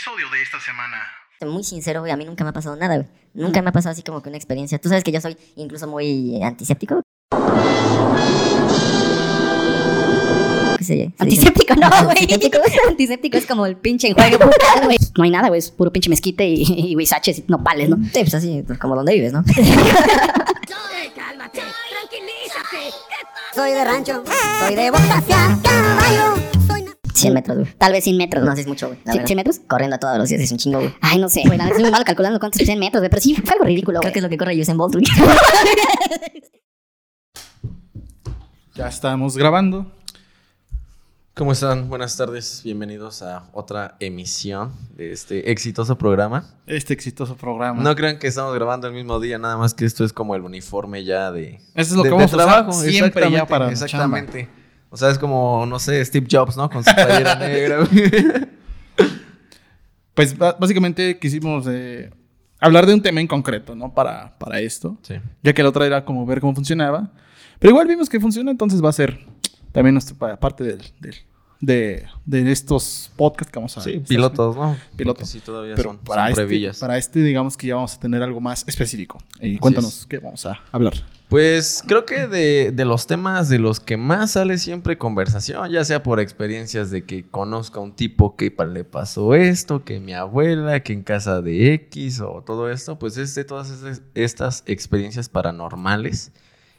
episodio de esta semana. Muy sincero, güey, a mí nunca me ha pasado nada, güey. Nunca me ha pasado así como que una experiencia. Tú sabes que yo soy incluso muy antiséptico. ¿Qué se- se dice? Antiséptico, no, güey. Antiséptico. Antiséptico es como el pinche enjuague bucal, güey. No hay nada, güey. Es puro pinche mezquite y, y huizaches y nopales, ¿no? Sí, pues así, pues como donde vives, ¿no? Cálmate, tranquilízate. Soy de rancho, soy de boca hacia caballo. Soy na- 100 metros, güey. Tal vez 100 metros. No, sí es mucho, güey. la ¿Sí- verdad. 100 metros? Corriendo a todos los días es un chingo, güey. Ay, no sé, güey. La neta soy muy malo calculando cuántos 100 metros, güey. Pero sí, fue algo ridículo, Creo que es lo que corre Usain Bolt, güey. Ya estamos grabando. ¿Cómo están? Buenas tardes. Bienvenidos a otra emisión de este exitoso programa. Este exitoso programa. No crean que estamos grabando el mismo día, nada más que esto es como el uniforme ya de, Eso es lo de- que de vamos a usar trabajo. siempre ya para Exactamente. O sea, es como, no sé, Steve Jobs, ¿no? Con su playera negra. Pues básicamente quisimos eh, hablar de un tema en concreto, ¿no? Para, para esto. Sí. Ya que la otra era como ver cómo funcionaba. Pero igual vimos que funciona, entonces va a ser también nuestra pa- parte del, del- de, de estos podcasts que vamos a Sí, pilotos, ¿no? Pilotos. Porque Sí, todavía Pero son, para, son este, previllas. para este, digamos que ya vamos a tener algo más específico. Y cuéntanos es. qué vamos a hablar. Pues creo que de, de los temas de los que más sale siempre conversación, ya sea por experiencias de que conozca a un tipo que le pasó esto, que mi abuela, que en casa de X o todo esto, pues es de todas estas experiencias paranormales.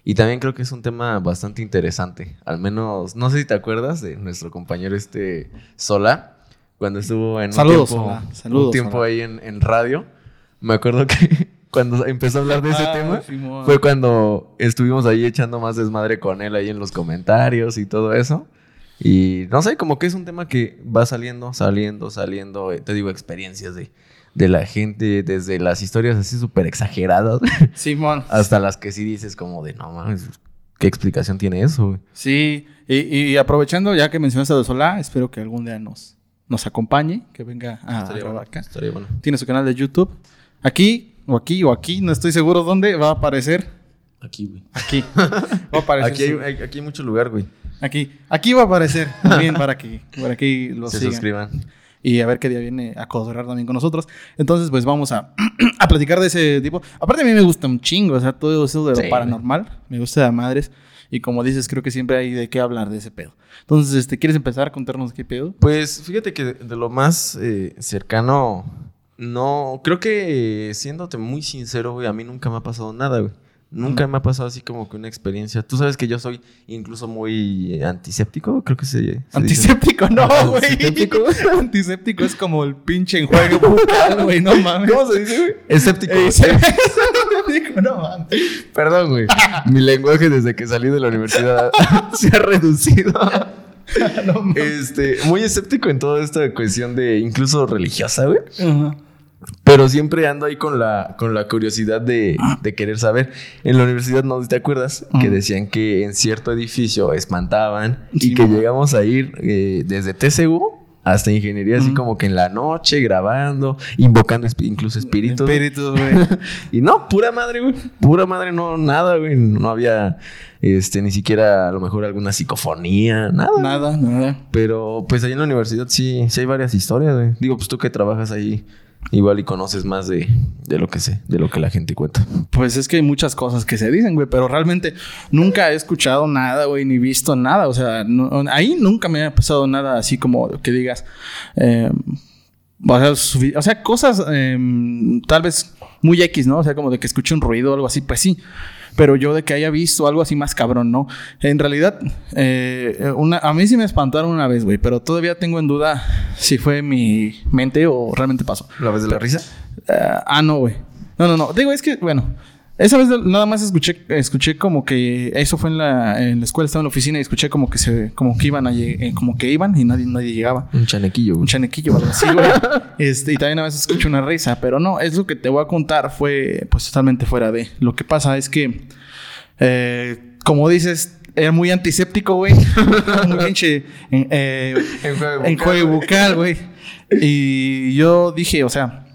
Y también creo que es un tema bastante interesante. Al menos, no sé si te acuerdas de nuestro compañero este Sola, cuando estuvo en un Saludos, tiempo, Sola. Saludos, un tiempo Sola. ahí en, en radio. Me acuerdo que cuando empezó a hablar de ese Ah, tema, Simón. fue cuando estuvimos ahí echando más desmadre con él ahí en los comentarios y todo eso. Y no sé, como que es un tema que va saliendo, saliendo, saliendo. eh, Te digo, experiencias de, de la gente, desde las historias así súper exageradas Simón. hasta las que sí dices como de, no mames, ¿qué explicación tiene eso? güey?" Sí, y, y aprovechando ya que mencionaste de Solá, espero que algún día nos, nos acompañe, que venga a grabar bueno, acá. bueno. Tiene su canal de YouTube. Aquí, o aquí, o aquí, no estoy seguro dónde va a aparecer. Aquí, güey. Aquí. Va a aparecer. Aquí hay, su- hay- aquí hay mucho lugar, güey. aquí. Aquí va a aparecer también para que, para que lo Se sigan. suscriban. Y a ver qué día viene a cotorrear también con nosotros. Entonces, pues vamos a, a platicar de ese tipo. Aparte, a mí me gusta un chingo, o sea, todo eso de lo Sí, paranormal. Me gusta de madres. Y como dices, creo que siempre hay de qué hablar de ese pedo. Entonces, este, ¿quieres empezar a contarnos qué pedo? Pues fíjate que de, de lo más eh, cercano, no, creo que eh, siéndote muy sincero, güey, a mí nunca me ha pasado nada, güey. Nunca me ha pasado así como que una experiencia. Tú sabes que yo soy incluso muy eh, antiséptico, creo que se, se dice. Antiséptico, no, güey. Antiséptico. Antiséptico es como el pinche enjuague bucal, güey, no mames. ¿Cómo se dice, güey? Escéptico. Eh, Antiséptico, no mames. Perdón, güey. Mi lenguaje desde que salí de la universidad se ha reducido. No mames. Este, muy escéptico en toda esta cuestión de incluso religiosa, güey. Ajá. Pero siempre ando ahí con la, con la curiosidad de, de querer saber. En la universidad, no te acuerdas, que decían que en cierto edificio espantaban Sí, y que llegamos a ir eh, desde TCU hasta ingeniería, así como que en la noche grabando, invocando incluso espíritus. Espíritus, güey. Y no, pura madre, güey. Pura madre, no, nada, güey. No había, este, ni siquiera a lo mejor alguna psicofonía, nada. Nada, nada. Pero pues ahí en la universidad sí, sí hay varias historias, güey. Digo, pues tú que trabajas ahí, igual y conoces más de, de lo que sé, de lo que la gente cuenta. Pues es que hay muchas cosas que se dicen, güey, pero realmente nunca he escuchado nada, güey, ni visto nada. O sea, ahí nunca me ha pasado nada así como que digas. eh, o, sea, o sea, cosas eh, tal vez muy X, ¿no? O sea, como de que escuche un ruido o algo así, pues sí. Pero yo de que haya visto algo así más cabrón, ¿no? En realidad, eh, una, a mí sí me espantaron una vez, güey, pero todavía tengo en duda si fue mi mente o realmente pasó. ¿La vez de la risa? Ah, ah, no, güey. No, no, no. Digo, es que, bueno. Esa vez nada más escuché, escuché como que eso fue en la, en la escuela, estaba en la oficina y escuché como que se, como que iban a eh, como que iban y nadie, nadie llegaba. Un chanequillo, Un chanequillo algo así, güey. Este, y también a veces escucho una risa, pero no, es lo que te voy a contar fue pues totalmente fuera de. Lo que pasa es que, eh, como dices, era muy antiséptico, güey. muy pinche eh, en juego bucal, güey. Y yo dije, o sea,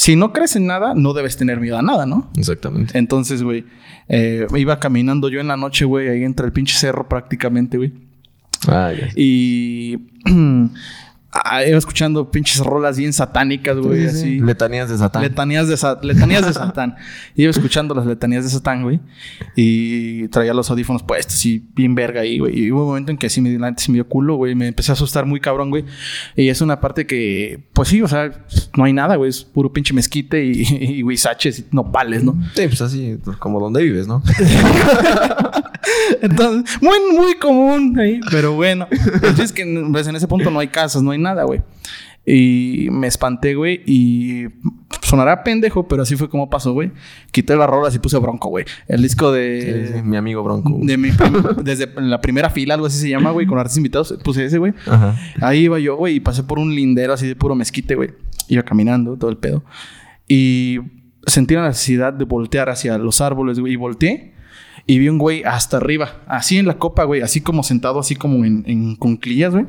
si no crees en nada, no debes tener miedo a nada, ¿no? Exactamente. Entonces, güey, eh, iba caminando yo en la noche, güey, ahí entre el pinche cerro prácticamente, güey. Ah, ya. Y ah, iba escuchando pinches rolas bien satánicas, güey, así. Letanías de Satán. Letanías de, Sa- letanías de Satán. Iba escuchando las letanías de Satán, güey. Y traía los audífonos puestos y bien verga ahí, güey. Y hubo un momento en que sí me, sí me dio culo, güey. Me empecé a asustar muy cabrón, güey. Y es una parte que, pues sí, o sea, no hay nada, güey. Es puro pinche mezquite y, y huizaches y nopales, ¿no? Sí, pues así, como donde vives, ¿no? Entonces, muy, muy común ahí. Pero bueno, es que pues, en ese punto no hay casas, no hay nada, güey. Y me espanté, güey. Y sonará pendejo, pero así fue como pasó, güey. Quité las rolas y puse Bronco, güey. El disco de. Sí, sí, mi amigo Bronco. De mi prim- desde la primera fila, algo así se llama, güey, con artistas invitados, puse ese, güey. Ajá. Ahí iba yo, güey, y pasé por un lindero así de puro mezquite, güey. Iba caminando, todo el pedo. Y sentí la necesidad de voltear hacia los árboles, güey. Y volteé y vi un güey hasta arriba, así en la copa, güey, así como sentado, así como en, en güey.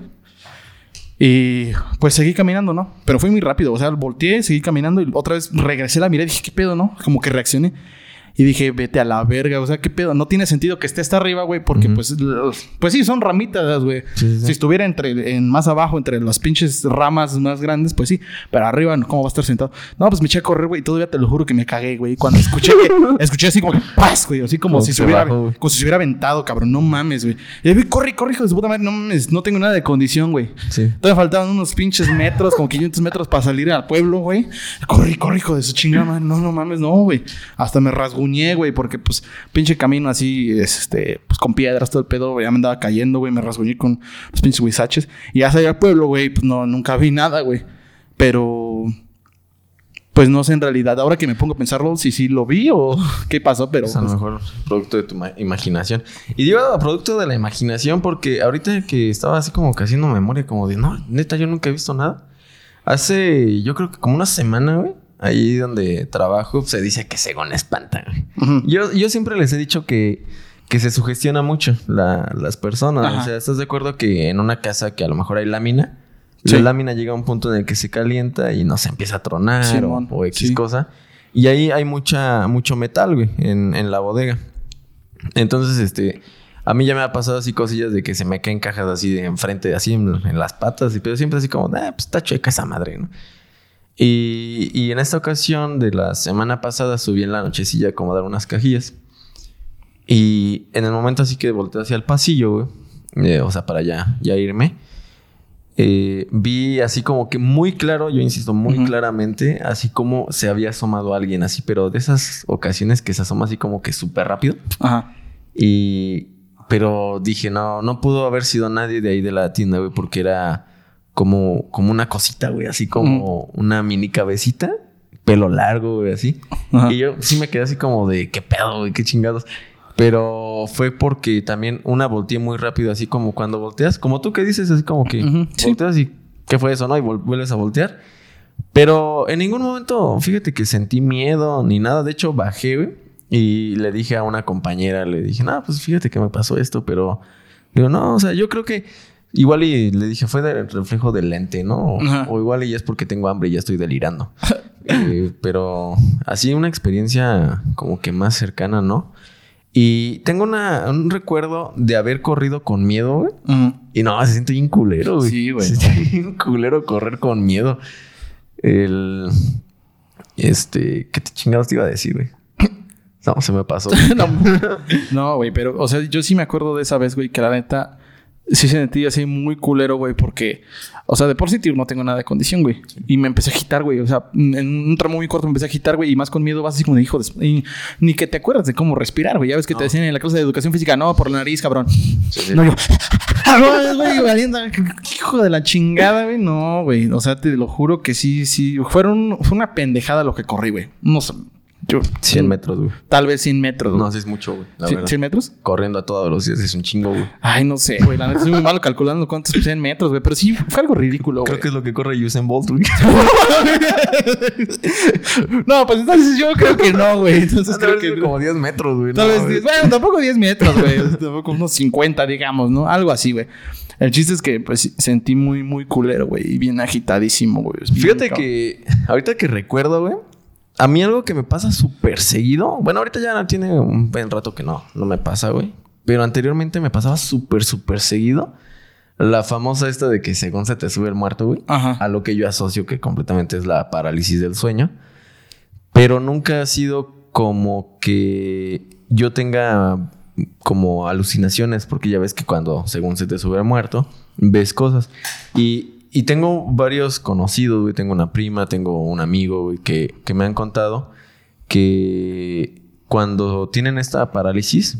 Y pues seguí caminando, ¿no? Pero fue muy rápido, o sea, volteé, seguí caminando y otra vez regresé la mirada y dije, ¿qué pedo, no? Como que reaccioné. Y dije, vete a la verga, o sea, ¿qué pedo? No tiene sentido que esté hasta arriba, güey, porque pues, pues sí, son ramitas, güey. Sí, sí. Si estuviera entre, en más abajo, entre las pinches ramas más grandes, pues sí. Pero arriba, ¿cómo va a estar sentado? No, pues me eché a correr, güey, y todavía te lo juro que me cagué, güey. Cuando escuché, que- escuché así como que ¡paz, güey! Así como Como si se hubiera, como si se hubiera aventado, cabrón. No mames, güey. Y ahí, corre, corre, hijo de su puta madre. No mames, no tengo nada de condición, güey. Sí. Todavía faltaban unos pinches metros, como 500 metros para salir al pueblo, güey. Corre, corre, hijo de su chingada. No, no mames, no, güey. Hasta me rasguñé, güey, porque pues pinche camino así, este, pues con piedras, todo el pedo, güey. Ya me andaba cayendo, güey. Me rasguñé con los pinches huizaches. Y ya salí al pueblo, güey, pues no, nunca vi nada, güey. Pero. Pues no sé en realidad, ahora que me pongo a pensarlo, si sí lo vi o qué pasó, pero. Es a lo pues, mejor producto de tu ma- imaginación. Y digo producto de la imaginación porque ahorita que estaba así como que haciendo memoria, como de, no, neta, yo nunca he visto nada. Hace, yo creo que como una semana, güey, ahí donde trabajo, se dice que según espantan, güey. ujú. Yo, yo siempre les he dicho que, que se sugestiona mucho la- las personas. Ajá. O sea, ¿estás de acuerdo que en una casa que a lo mejor hay lámina, Sí. la lámina llega a un punto en el que se calienta y no se empieza a tronar o, X sí. cosa? Y ahí hay mucha, mucho metal, güey, en, en la bodega. Entonces, este, a mí ya me ha pasado así cosillas de que se me caen cajas así de enfrente, así en, en las patas, y pero siempre así como, ah, pues está chueca esa madre, ¿no? Y, y en esta ocasión de la semana pasada subí en la nochecilla a acomodar unas cajillas. Y en el momento así que volteé hacia el pasillo, güey, eh, o sea, para ya, ya irme, eh, vi así como que muy claro, yo insisto, muy claramente, así como se había asomado alguien así, pero de esas ocasiones que se asoma así como que súper rápido. Ajá. Y. Pero dije, no, no pudo haber sido nadie de ahí de la tienda, güey, porque era como, como una cosita, güey, así como una mini cabecita, pelo largo, güey, así. Ajá. Y yo sí me quedé así como de, ¿qué pedo, güey? ¿Qué chingados? Pero fue porque también una volteé muy rápido, así como cuando volteas, como tú que dices, así como que sí. volteas y ¿qué fue eso, no? Y vuelves a voltear. Pero en ningún momento, fíjate que sentí miedo ni nada. De hecho, bajé, güey. Y le dije a una compañera, le dije, no, pues fíjate que me pasó esto, pero... Digo, no, o sea, yo creo que... Igual y le dije, fue del reflejo del lente, ¿no? O, igual y ya es porque tengo hambre y ya estoy delirando. Eh, pero así una experiencia como que más cercana, ¿no? Y tengo una, un recuerdo de haber corrido con miedo, güey. Y no, se siente bien culero, güey. Sí, güey. Se siente bien culero correr con miedo. El. Este. ¿Qué te chingados te iba a decir, güey? No, se me pasó. no, no, güey, pero, o sea, yo sí me acuerdo de esa vez, güey, que la neta sí sentí así muy culero, güey, porque, o sea, de por sí tío, no tengo nada de condición, güey. Y me empecé a agitar, güey, o sea, en un tramo muy corto me empecé a agitar, güey, y más con miedo vas así como de hijo de... Y ni que te acuerdas de cómo respirar, güey. Ya ves que te decían en la clase de educación física, no, por la nariz, cabrón. sí. No, yo... No, güey, hijo de la chingada, güey. No, güey. O sea, te lo juro que sí, sí. Fueron, fue una pendejada lo que corrí, güey. No sé. Yo, 100 metros, güey. Tal vez 100 metros, güey. No, sí es mucho, güey. La ¿Cien- verdad. 100 metros? Corriendo a toda velocidad es un chingo, güey. Ay, no sé, güey. La neta soy muy malo calculando cuántos 100 metros, güey. Pero sí, fue algo ridículo, Creo güey. que es lo que corre Usain Bolt, güey. no, pues entonces yo creo que no, güey. Entonces creo que... como 10 metros, güey. Tal No, vez, güey. 10, bueno, tampoco 10 metros, güey. tampoco unos 50, digamos, ¿no? Algo así, güey. El chiste es que, pues, sentí muy, muy culero, güey. Y bien agitadísimo, güey. Fíjate que ahorita que recuerdo, güey, a mí algo que me pasa súper seguido. Bueno, ahorita ya tiene un buen rato que no, no me pasa, güey. Pero anteriormente me pasaba súper, súper seguido. La famosa esta de que según se te sube el muerto, güey. Ajá. A lo que yo asocio que completamente es la parálisis del sueño. Pero nunca ha sido como que yo tenga como alucinaciones, porque ya ves que cuando según se te sube el muerto, ves cosas. Y, y tengo varios conocidos, güey. Tengo una prima, tengo un amigo, güey, que, que me han contado que cuando tienen esta parálisis,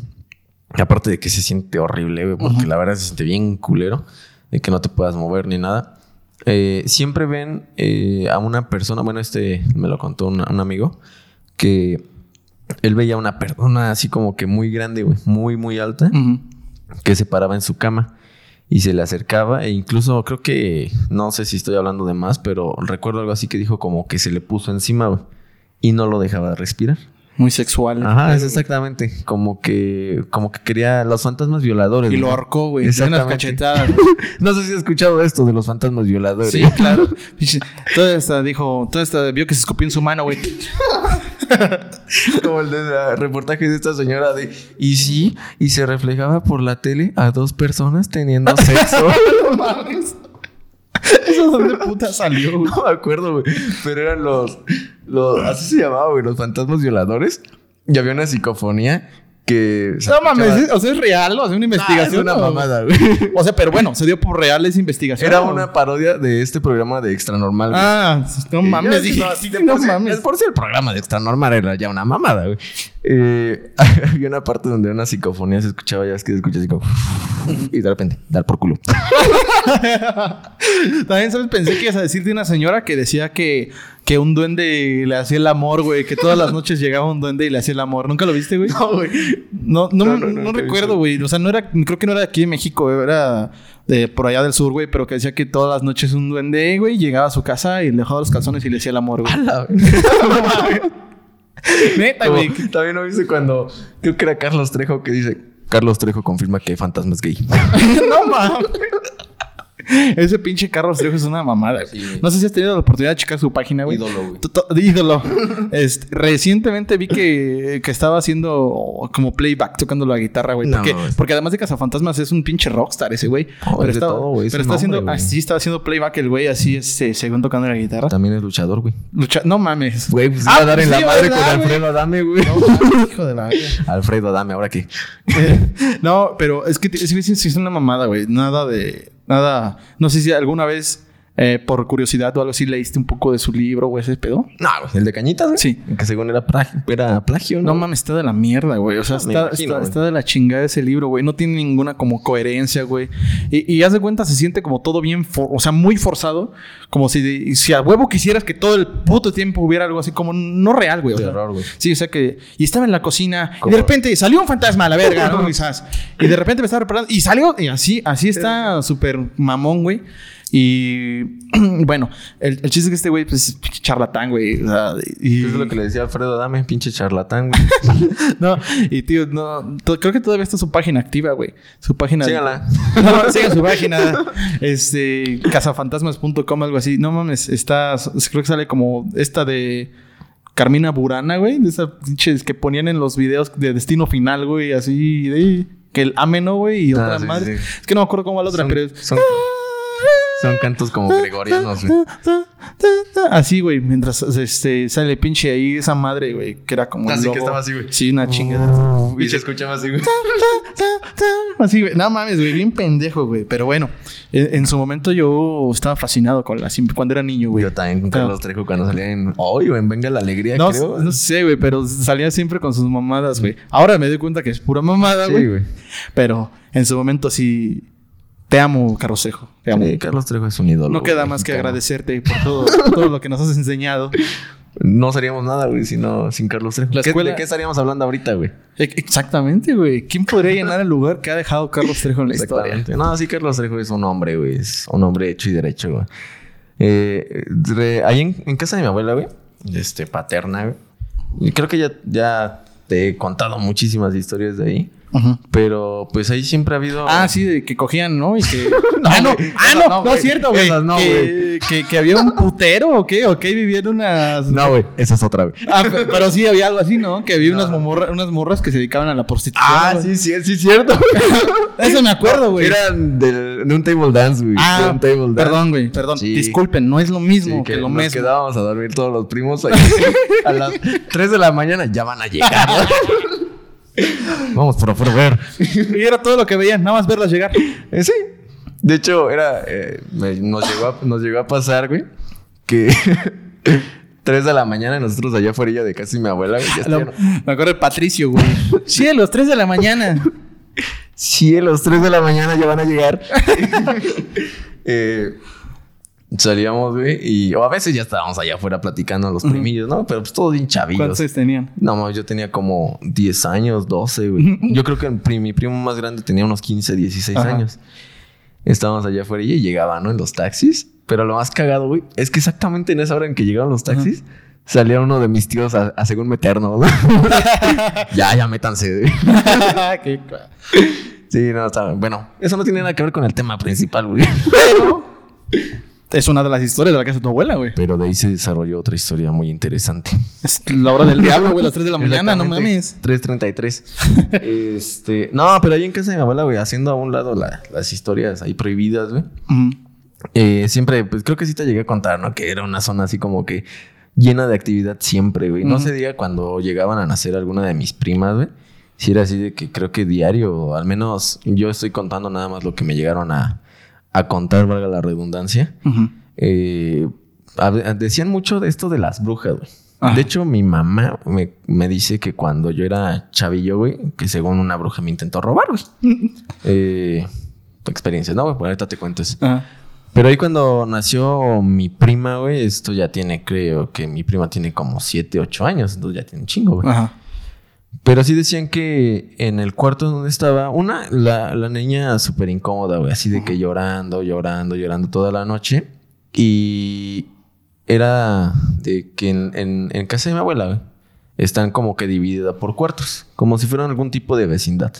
aparte de que se siente horrible, güey, porque la verdad se siente bien culero, de que no te puedas mover ni nada, eh, siempre ven eh, a una persona, bueno, este me lo contó un, un amigo, que él veía una persona así como que muy grande, güey, muy, muy alta, que se paraba en su cama y se le acercaba e incluso creo que, no sé si estoy hablando de más, pero recuerdo algo así que dijo como que se le puso encima, güey, y no lo dejaba respirar. Muy sexual. Ajá, es exactamente. Como que, como que quería los fantasmas violadores. Y lo ahorcó, güey. de Exactamente. cachetadas. No sé si has escuchado esto de los fantasmas violadores. Sí, claro. Toda esta dijo, toda esta vio que se escupió en su mano, güey. Como el de reportaje de esta señora de. Y sí, y se reflejaba por la tele a dos personas teniendo sexo. ¿Eso dónde puta salió, güey? no me acuerdo, güey. Pero eran los, los. Así se llamaba, güey, los fantasmas violadores. Y había una psicofonía que. No mames, escuchaba- ¿es- o sea, es real, o sea, una Ah, investigación. es una o- mamada, güey. O sea, pero bueno, se dio por real esa investigación. Era ¿o? una parodia de este programa de Extra Normal. güey. Ah, no mames, dije, no, sí, no por mames. de por si el programa de Extra Normal era ya una mamada, güey. Eh, había una parte donde una psicofonía se escuchaba, ya es que se escucha así como... Y de repente, dar por culo. También, ¿sabes? Pensé que ibas a decir de una señora que decía que, que un duende le hacía el amor, güey. Que todas las noches llegaba un duende y le hacía el amor. ¿Nunca lo viste, güey? No, güey. No, no, No, recuerdo, güey. O sea, no era, creo que no era de aquí de México, güey. Era de por allá del sur, güey. Pero que decía que todas las noches un duende, güey, llegaba a su casa y le dejaba los calzones y le hacía el amor, güey. Neta, güey. También lo viste cuando... Creo que era Carlos Trejo que dice... Carlos Trejo confirma que hay fantasmas gay. no mames. Ese pinche Carlos Trejo es una mamada. güey. Sí, no sé si has tenido la oportunidad de checar su página, güey. Ídolo, güey. Ídolo. Este, recientemente vi que, que estaba haciendo como playback tocando la guitarra, güey. No, porque, además de Cazafantasmas es un pinche rockstar ese güey. No, pero es de estaba, todo, güey, es pero está haciendo, güey. así estaba haciendo playback el güey, así este, según tocando la guitarra. También es luchador, güey. Lucha- no mames. Güey, pues Ah, iba a dar en sí, la madre ¿verdad, con? Alfredo Adame, güey. No mames, hijo de la. Alfredo Adame, ¿ahora qué? no, pero es que sí es una mamada, güey. Nada de. Nada. No sé si alguna vez, eh, por curiosidad o algo así, leíste un poco de su libro o ese pedo. No, güey. ¿El de Cañitas, güey? Sí. Que según era plagio, era plagio, No ¿no? mames, está de la mierda, güey. O sea, está, imagino, está- güey. está de la chingada ese libro, güey. No tiene ninguna como coherencia, güey. Y, y haz de cuenta, se siente como todo bien, o sea, muy forzado. Como si, si a huevo quisieras que todo el puto tiempo hubiera algo así como no real, güey. o De sea. error, güey. Sí, o sea que. Y estaba en la cocina. Y de repente salió un fantasma a la verga, ¿no? Quizás. Y de repente me estaba preparando. Y salió. Y así, así está súper mamón, güey. Y bueno, el, el chiste es que este güey, pues, es pinche charlatán, güey. O sea, y, es lo que le decía Alfredo Adame, pinche charlatán, güey. no, y tío, no, creo que todavía está su página activa, güey. Su página. Síganla. No, sigan su página. Este, cazafantasmas.com, algo así. No mames, está, creo que sale como esta de Carmina Burana, güey. De esas pinches que ponían en los videos de Destino Final, güey, así de que el ameno, güey, y Ah, otra sí, madre. sí. Es que no me acuerdo cómo va la otra, Son- pero son, son cantos como gregorianos, güey. Así, güey, mientras este, sale pinche ahí esa madre, güey, que era como. Así que logo. estaba así, güey. Sí, una chingada. Y se escuchaba así, güey. Así, güey. No mames, güey. Bien pendejo, güey. Pero bueno, en, en su momento yo estaba fascinado con la cuando era niño, güey. Yo también con Carlos Trejo cuando salía en Hoy o en Venga la Alegría, No, creo. no sé, güey, pero salía siempre con sus mamadas, güey. Ahora me doy cuenta que es pura mamada, Sí, güey. güey. pero en su momento sí. Te amo, Carlos Trejo. Te amo. Sí, Carlos Trejo es un ídolo. no queda güey, más que agradecerte por todo, todo lo que nos has enseñado. No seríamos nada, güey, si no, sin Carlos Trejo. La ¿Qué- escuela- ¿De qué estaríamos hablando ahorita, güey? E- Exactamente, güey. ¿Quién podría llenar el lugar que ha dejado Carlos Trejo en la historia? No, sí, Carlos Trejo es un hombre, güey. Es un hombre hecho y derecho, güey. Eh, re- ahí en, en casa de mi abuela, güey. Este, paterna, güey. Y creo que ya, ya te he contado muchísimas historias de ahí. Pero pues ahí siempre ha habido. Ah, sí, de que cogían, ¿no? Y que... ah, no, güey, ah, no, no, no, es cierto, güey. Esas no, que, que, que había un putero o qué, o qué vivían unas. No, güey, esa es otra, güey. Ah, pe- pero sí había algo así, ¿no? Que había unas, morras, unas morras que se dedicaban a la prostitución. Ah, güey. sí, sí, sí, cierto. Eso me acuerdo, güey. Eran del- de un table dance, güey. de Ah, un table dance. perdón, güey, perdón. Sí. Disculpen, no es lo mismo Sí, que, que lo nos mismo. quedábamos a dormir todos los primos ahí. a las 3 de la mañana ya van a llegar. Vamos, por favor, ver. Y era todo lo que veían, nada más verlas llegar. Eh, sí. De hecho, era. eh, me- nos, llegó a, nos llegó a pasar, güey, que 3 de la mañana y nosotros allá afuera de casi mi abuela, güey. Ya Lo- estaban- me acuerdo de Patricio, güey. Sí, a las 3 de la mañana. Sí, a los 3 de la mañana ya van a llegar. Eh, salíamos, güey, y o a veces ya estábamos allá afuera platicando los primillos, ¿no? Pero pues todos bien chavillos. ¿Cuántos tenían? No, mames, yo tenía como 10 años, 12, güey. Yo creo que mi primo más grande tenía unos 15, 16 Ajá. años. Estábamos allá afuera y llegaba, ¿no? En los taxis. Pero lo más cagado, güey, es que exactamente en esa hora en que llegaron los taxis, salía uno de mis tíos a, a según meternos, ¿no? ya, ya métanse, güey. Qué- Sí, no, está Bueno, eso no tiene nada que ver con el tema principal, güey. Es una de las historias de la casa de tu abuela, güey. Pero de ahí se desarrolló otra historia muy interesante. Es la hora del diablo, güey, las 3 de la mañana, no mames. 3.33. este, no, pero ahí en casa de mi abuela, güey, haciendo a un lado la- las historias ahí prohibidas, güey. Eh, siempre, pues creo que sí te llegué a contar, ¿no? Que era una zona así como que llena de actividad siempre, güey. No se diga cuando llegaban a nacer alguna de mis primas, güey. Si era así de que creo que diario, al menos yo estoy contando nada más lo que me llegaron a, a contar, valga la redundancia. Eh, hab- decían mucho de esto de las brujas, güey. Ajá. De hecho, mi mamá me, me dice que cuando yo era chavillo, güey, que según una bruja me intentó robar, güey. eh, experiencias, ¿no? güey? Por ahorita te cuento eso. Ajá. Pero ahí cuando nació mi prima, güey, esto ya tiene, creo que mi prima tiene como 7, 8 años, entonces ya tiene un chingo, güey. Ajá. Pero sí decían que en el cuarto donde estaba, una, la, la niña súper incómoda, güey, así de que llorando, llorando, llorando toda la noche. Y era de que en, en- en casa de mi abuela, güey, están como que dividida por cuartos, como si fueran algún tipo de vecindad.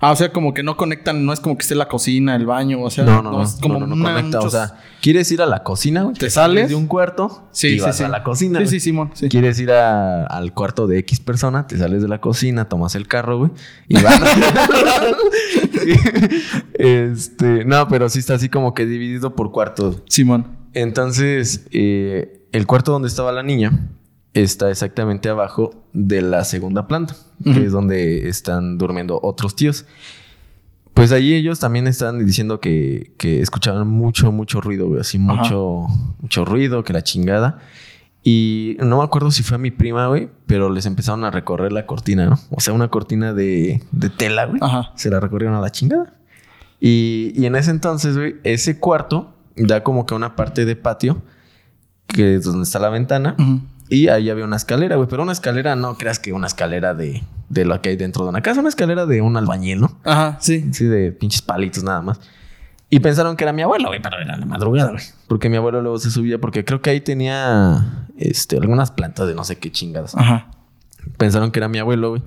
Ah, o sea, como que no conectan, no es como que esté la cocina, el baño, o sea, No, no, no, es como no, no, no una- conecta. muchos- O sea, quieres ir a la cocina, güey. ¿Te sales? de un cuarto Sí, y sí, vas sí. a la cocina. Sí, sí, Simón, sí. Quieres ir a- al cuarto de X persona, te sales de la cocina, tomas el carro, güey, y vas. este, no, pero sí está así como que dividido por cuartos. Simón. Entonces, eh, el cuarto donde estaba la niña está exactamente abajo de la segunda planta, que es donde están durmiendo otros tíos. Pues ahí ellos también están diciendo que, que escuchaban mucho, mucho ruido, güey. Así Ajá. mucho, mucho ruido, que la chingada. Y no me acuerdo si fue a mi prima, güey, pero les empezaron a recorrer la cortina, ¿no? O sea, una cortina de, de tela, güey. Ajá. Se la recorrieron a la chingada. Y, y en ese entonces, güey, ese cuarto da como que una parte de patio, que es donde está la ventana. Ujú. Y ahí había una escalera, güey. Pero una escalera, no creas que una escalera de, de lo que hay dentro de una casa. Una escalera de un albañil, ¿no? Ajá, sí. Sí, de pinches palitos nada más. Y pensaron que era mi abuelo, güey, pero era la madrugada, güey. Porque mi abuelo luego se subía porque creo que ahí tenía este, algunas plantas de no sé qué chingadas. Ajá. Pensaron que era mi abuelo, güey.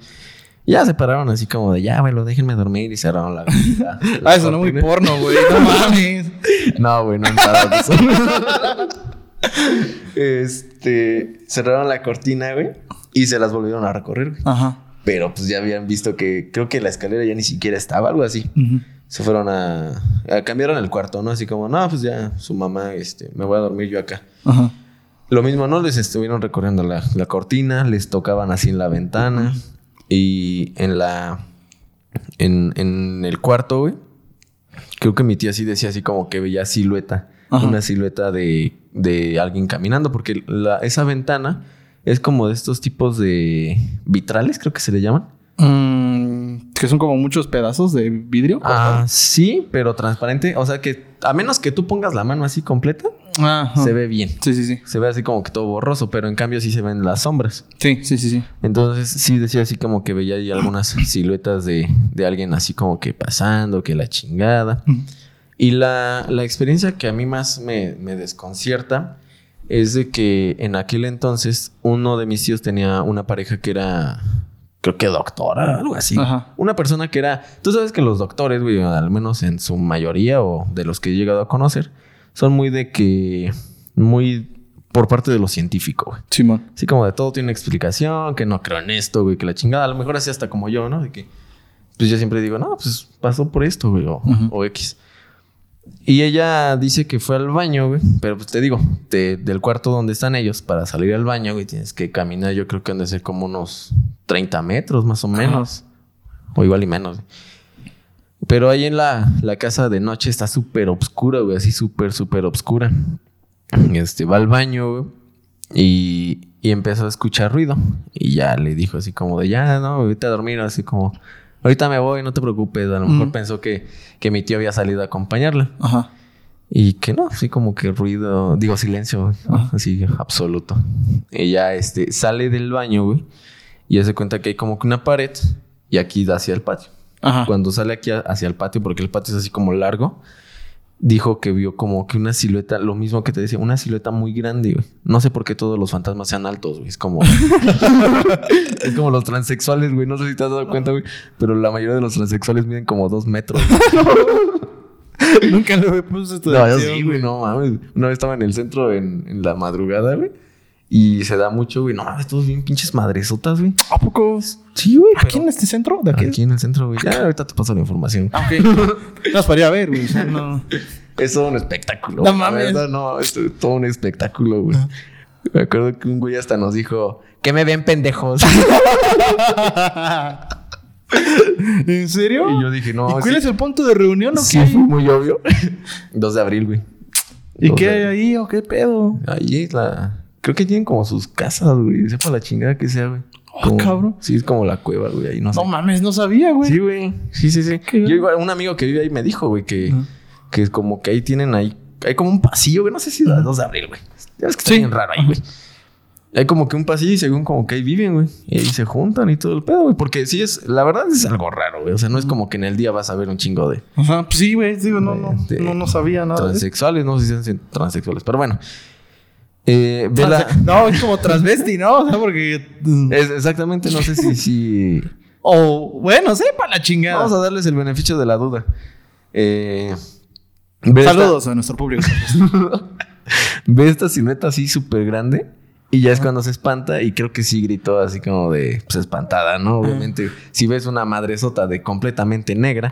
Ya se pararon así como de, ya, abuelo, déjenme dormir. Y cerraron la... Ah, eso no muy porno, güey. No mames. No, güey, no eso. este, cerraron la cortina, güey, y se las volvieron a recorrer, güey. Ajá. Pero pues ya habían visto que creo que la escalera ya ni siquiera estaba, algo así. Se fueron a, a cambiaron el cuarto, ¿no? Así como, no, pues ya su mamá, este, me voy a dormir yo acá. Ajá. Lo mismo, ¿no? Les estuvieron recorriendo la, la cortina, les tocaban así en la ventana y en la, en, en el cuarto, güey. Creo que mi tía sí decía así como que veía silueta, Ajá. una silueta de, de alguien caminando, porque la, esa ventana es como de estos tipos de vitrales, creo que se le llaman. Mm, que son como muchos pedazos de vidrio. Ah, sí, pero transparente. O sea que a menos que tú pongas la mano así completa, Ajá. se ve bien. Sí, sí, sí. Se ve así como que todo borroso, pero en cambio sí se ven las sombras. Sí, sí, sí, sí. Entonces sí decía así como que veía ahí algunas siluetas de, de alguien así como que pasando, que la chingada. Y la, la experiencia que a mí más me, me desconcierta es de que en aquel entonces uno de mis tíos tenía una pareja que era creo que doctora, algo así. Ajá. Una persona que era, tú sabes que los doctores, güey, al menos en su mayoría o de los que he llegado a conocer, son muy de que, muy por parte de lo científico, güey. Simón. Así como de todo tiene explicación, que no creo en esto, güey, que la chingada, a lo mejor así hasta como yo, ¿no? De que, pues yo siempre digo, no, pues pasó por esto, güey, o, o X. Y ella dice que fue al baño, güey. Pero pues te digo, de- del cuarto donde están ellos, para salir al baño, güey, tienes que caminar. Yo creo que han de ser como unos 30 metros, más o menos. O igual y menos. güey. Pero ahí en la, la casa de noche está súper obscura, güey. Así súper, súper obscura. Este, va al baño, güey. Y, y empezó a escuchar ruido. Y ya le dijo así como de, ya, no, vete a dormir. Así como, ahorita me voy, no te preocupes. A lo mejor Mm. pensó que, que mi tío había salido a acompañarla. Ajá. Y que no, así como que ruido, digo silencio, ¿no? así absoluto. Ella este, sale del baño, güey, y hace cuenta que hay como que una pared y aquí da hacia el patio. Ajá. Cuando sale aquí hacia el patio, porque el patio es así como largo, dijo que vio como que una silueta, lo mismo que te decía, una silueta muy grande, güey. No sé por qué todos los fantasmas sean altos, güey. Es como. es como los transexuales, güey. No sé si te has dado cuenta, güey. Pero la mayoría de los transexuales miden como dos metros. Nunca le puse esta No, yo sí, güey, no mames. Una vez estaba en el centro en, en la madrugada, güey. Y se da mucho, güey. No mames, todos bien pinches madresotas, güey. ¿A poco? Sí, güey. ¿Aquí en este centro? ¿De aquí? Aquí en el centro, güey. Ya, ahorita te paso la información. Ah, ok. Nos para ir a ver, güey. No. Es todo un espectáculo. No. La mames. verdad, no, es todo un espectáculo, güey. Me acuerdo que un güey hasta nos dijo, ¿qué me ven pendejos? ¿En serio? y yo dije, no, ¿Y cuál sí, es el punto de reunión o sí qué? fue muy obvio. 2 de abril, güey. ¿Y qué hay ahí o qué pedo? Ahí es la... Creo que tienen como sus casas, güey. Sepa la chingada que sea, güey. Ah, Como- cabrón. Sí, es como la cueva, güey. Ahí no sé. No mames, no sabía, güey. Sí, güey. Sí, sí, sí. Yo igual, un amigo que vive ahí me dijo, güey, que, que es como que ahí tienen ahí, hay como un pasillo, güey. No sé si es 2 de abril, güey. Ya ves que está Sí. bien raro ahí, güey. Hay como que un pasillo y según como que ahí viven, güey. Y ahí se juntan y todo el pedo, güey. Porque sí es, la verdad es algo raro, güey. O sea, no es como que en el día vas a ver un chingo de Ajá, pues sí, güey. Digo, no, no, no, no sabía nada. transexuales, no sé si sean transexuales, pero bueno. Eh, No, es como transvesti, ¿no? O sea, porque. mm, es exactamente, no sé si, si O, bueno, sepa la chingada. Vamos a darles el beneficio de la duda. Eh, ve esta- Saludos a nuestro público. ve esta silueta así súper grande y ya es cuando se espanta y creo que sí gritó así como de pues espantada, ¿no? Obviamente, si ves una madresota de completamente negra,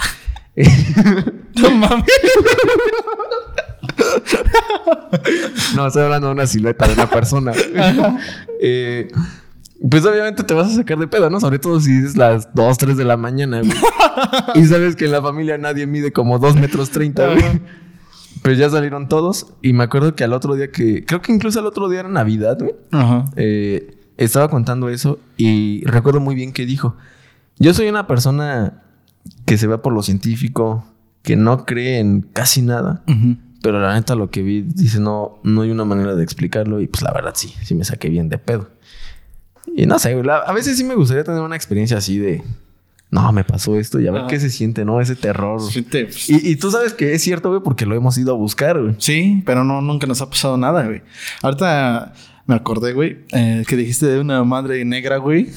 no mames. no, estoy hablando de una silueta de una persona. Eh, pues obviamente te vas a sacar de pedo, ¿no? Sobre todo si es las 2, 3 de la mañana, güey. Y sabes que en la familia nadie mide como 2 metros 30, güey. Pero ya salieron todos y me acuerdo que al otro día que... Creo que incluso al otro día era Navidad, güey. Ajá. eh, estaba contando eso y recuerdo muy bien que dijo, yo soy una persona que se va por lo científico, que no cree en casi nada, Ujú. Pero la neta lo que vi, dice, no, no hay una manera de explicarlo y pues la verdad sí, sí me saqué bien de pedo. Y no sé, güey, la- a veces sí me gustaría tener una experiencia así de, no, me pasó esto y a ver qué se siente, ¿no? Ese terror. Sí, te- pues, Y, y tú sabes que es cierto, güey, porque lo hemos ido a buscar, güey. Sí, pero no, nunca nos ha pasado nada, güey. Ahorita me acordé, güey, eh, que dijiste de una madre negra, güey.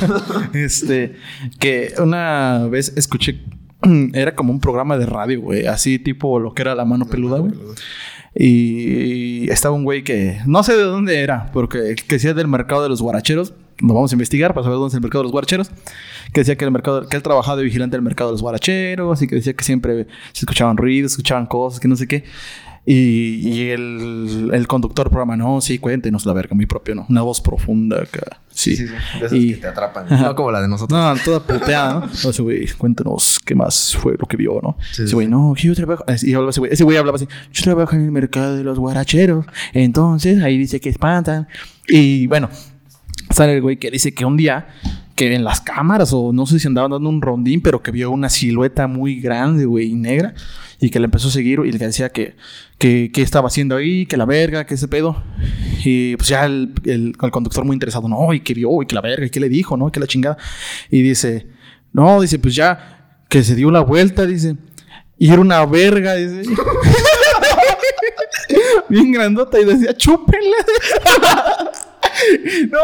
este, que una vez escuché, era como un programa de radio, güey, así tipo lo que era la mano peluda, güey. Y, estaba un güey que no sé de dónde era, porque que decía del mercado de los guaracheros. Lo vamos a investigar para saber dónde es el mercado de los guaracheros. Que decía que el mercado, que él trabajaba de vigilante del mercado de los guaracheros y que decía que siempre se escuchaban ruidos, escuchaban cosas, que no sé qué. Y, y el, el conductor del programa, no, sí, cuéntenos la verga, mi propio, ¿no? Una voz profunda acá. Sí. De esas Y- que te atrapan. Ajá. No como la de nosotros. No, toda puteada, ¿no? No, ese güey, cuéntanos qué más fue lo que vio, ¿no? Sí, ese sí, güey, no, yo trabajo. Y hablaba ese güey, ese güey hablaba así, yo trabajo en el mercado de los guaracheros. Entonces, ahí dice que espantan. Y bueno, sale el güey que dice que un día, que en las cámaras, o no sé si andaban dando un rondín, pero que vio una silueta muy grande, güey, y negra, y que le empezó a seguir y le decía que, que, que estaba haciendo ahí, que la verga, que ese pedo. Y pues ya el, el, el conductor muy interesado, no, y que vio, y que la verga, y que le dijo, ¿no? Que la chingada. Y dice, no, dice, pues ya, que se dio la vuelta, dice, y era una verga, dice. Bien grandota, y decía, chúpenla. No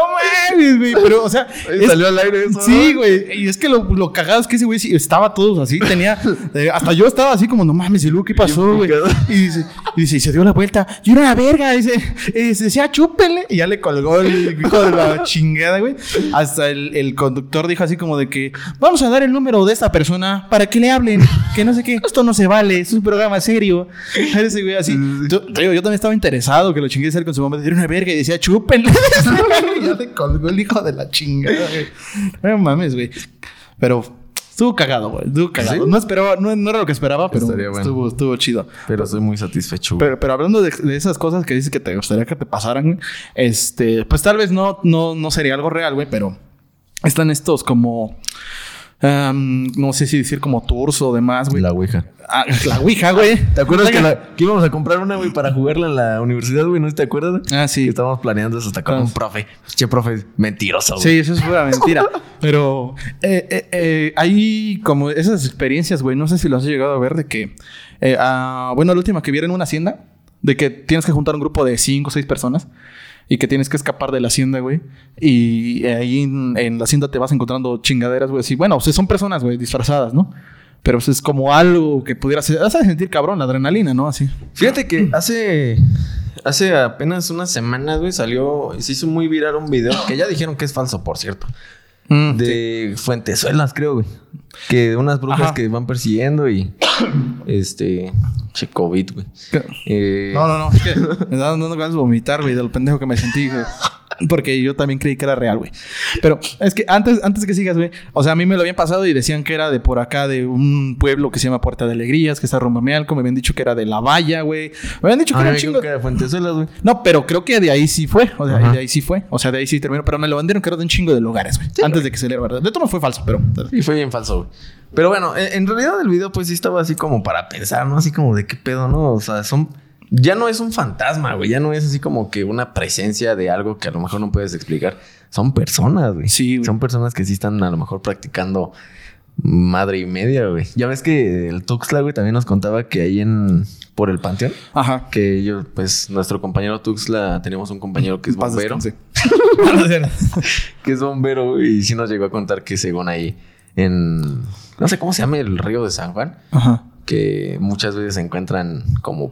mames, güey. Pero, o sea. Salió al aire eso, Sí, güey. Y es que lo, lo cagado es que ese güey estaba todos así. Tenía. eh, hasta yo estaba así como, no mames, y luego, ¿qué pasó, güey? Y dice, y dice, y se dio la vuelta. Y era una verga. Dice, eh, decía, chúpenle. Y ya le colgó el hijo de la chingada, güey. Hasta el, el conductor dijo así como de que, vamos a dar el número de esta persona para que le hablen. Que no sé qué. Esto no se vale. Es un programa serio. Ese güey así. Yo, también estaba interesado que lo chingue él con su mamá. Era una verga y decía, chúpenle. ya le colgó el hijo de la chingada, güey. No mames, güey. Pero estuvo cagado, güey. Estuvo cagado. ¿Sí? No esperaba, no, no era lo que esperaba, pero bueno. estuvo, estuvo chido. Pero soy muy satisfecho. Pero, pero hablando de, de esas cosas que dices que te gustaría que te pasaran, este, pues tal vez no, no, no sería algo real, güey, pero están estos como, no sé si decir como tours o demás, güey. La ouija. Ah, la Ouija, güey. ¿Te acuerdas que, la- que íbamos a comprar una, güey, para jugarla en la universidad, güey? ¿No te acuerdas? Ah, sí. Que estábamos planeando eso hasta con Ah. un profe. Che, profe, mentiroso, güey. Sí, eso es pura mentira. Pero eh, eh, eh, hay como esas experiencias, güey. No sé si lo has llegado a ver de que, ah, bueno, la última que vieron en una hacienda, de que tienes que juntar un grupo de cinco o seis personas y que tienes que escapar de la hacienda, güey. Y ahí en, la hacienda te vas encontrando chingaderas, güey. Así, bueno, o sea, son personas, güey, disfrazadas, ¿no? Pero pues, es como algo que pudiera ser. A sentir cabrón, la adrenalina, ¿no? Así. Fíjate que hace, hace apenas unas semanas, güey, salió, se hizo muy viral un video que ya dijeron que es falso, por cierto. Mm, De Fuentezuelas, creo, güey. Que unas brujas Ajá. que van persiguiendo y. Este. Che, COVID, güey. Eh, No, no, no. Es que me estaban dando ganas de vomitar, güey, de lo pendejo que me sentí, güey. Porque yo también creí que era real, güey. Pero es que antes, antes que sigas, güey. O sea, a mí me lo habían pasado y decían que era de por acá, de un pueblo que se llama Puerta de Alegrías, que está rumbo a Mealco. Me habían dicho que era de La Valla, güey. Me habían dicho que Ah, era un chingo. que era güey. No, pero creo que de ahí sí fue. O sea, Ajá. de ahí sí fue. O sea, de ahí sí terminó. Pero me lo vendieron que era de un chingo de lugares, güey. antes de que se le verdad. De todo no fue falso, pero. Y fue bien falso, güey. Pero bueno, en, en realidad el video pues sí estaba así como para pensar, ¿no? Así como de qué pedo, ¿no? O sea, son... Ya no es un fantasma, güey. Ya no es así como que una presencia de algo que a lo mejor no puedes explicar. Son personas, güey. Sí, güey. Son personas que sí están a lo mejor practicando madre y media, güey. Ya ves que el Tuxtla, güey, también nos contaba que ahí en... Por el panteón. Ajá. Que yo, pues, nuestro compañero Tuxtla, tenemos un compañero que es Paz bombero. que es bombero, güey, y sí nos llegó a contar que según ahí en... No sé cómo se llama el río de San Juan, Ajá. que muchas veces se encuentran como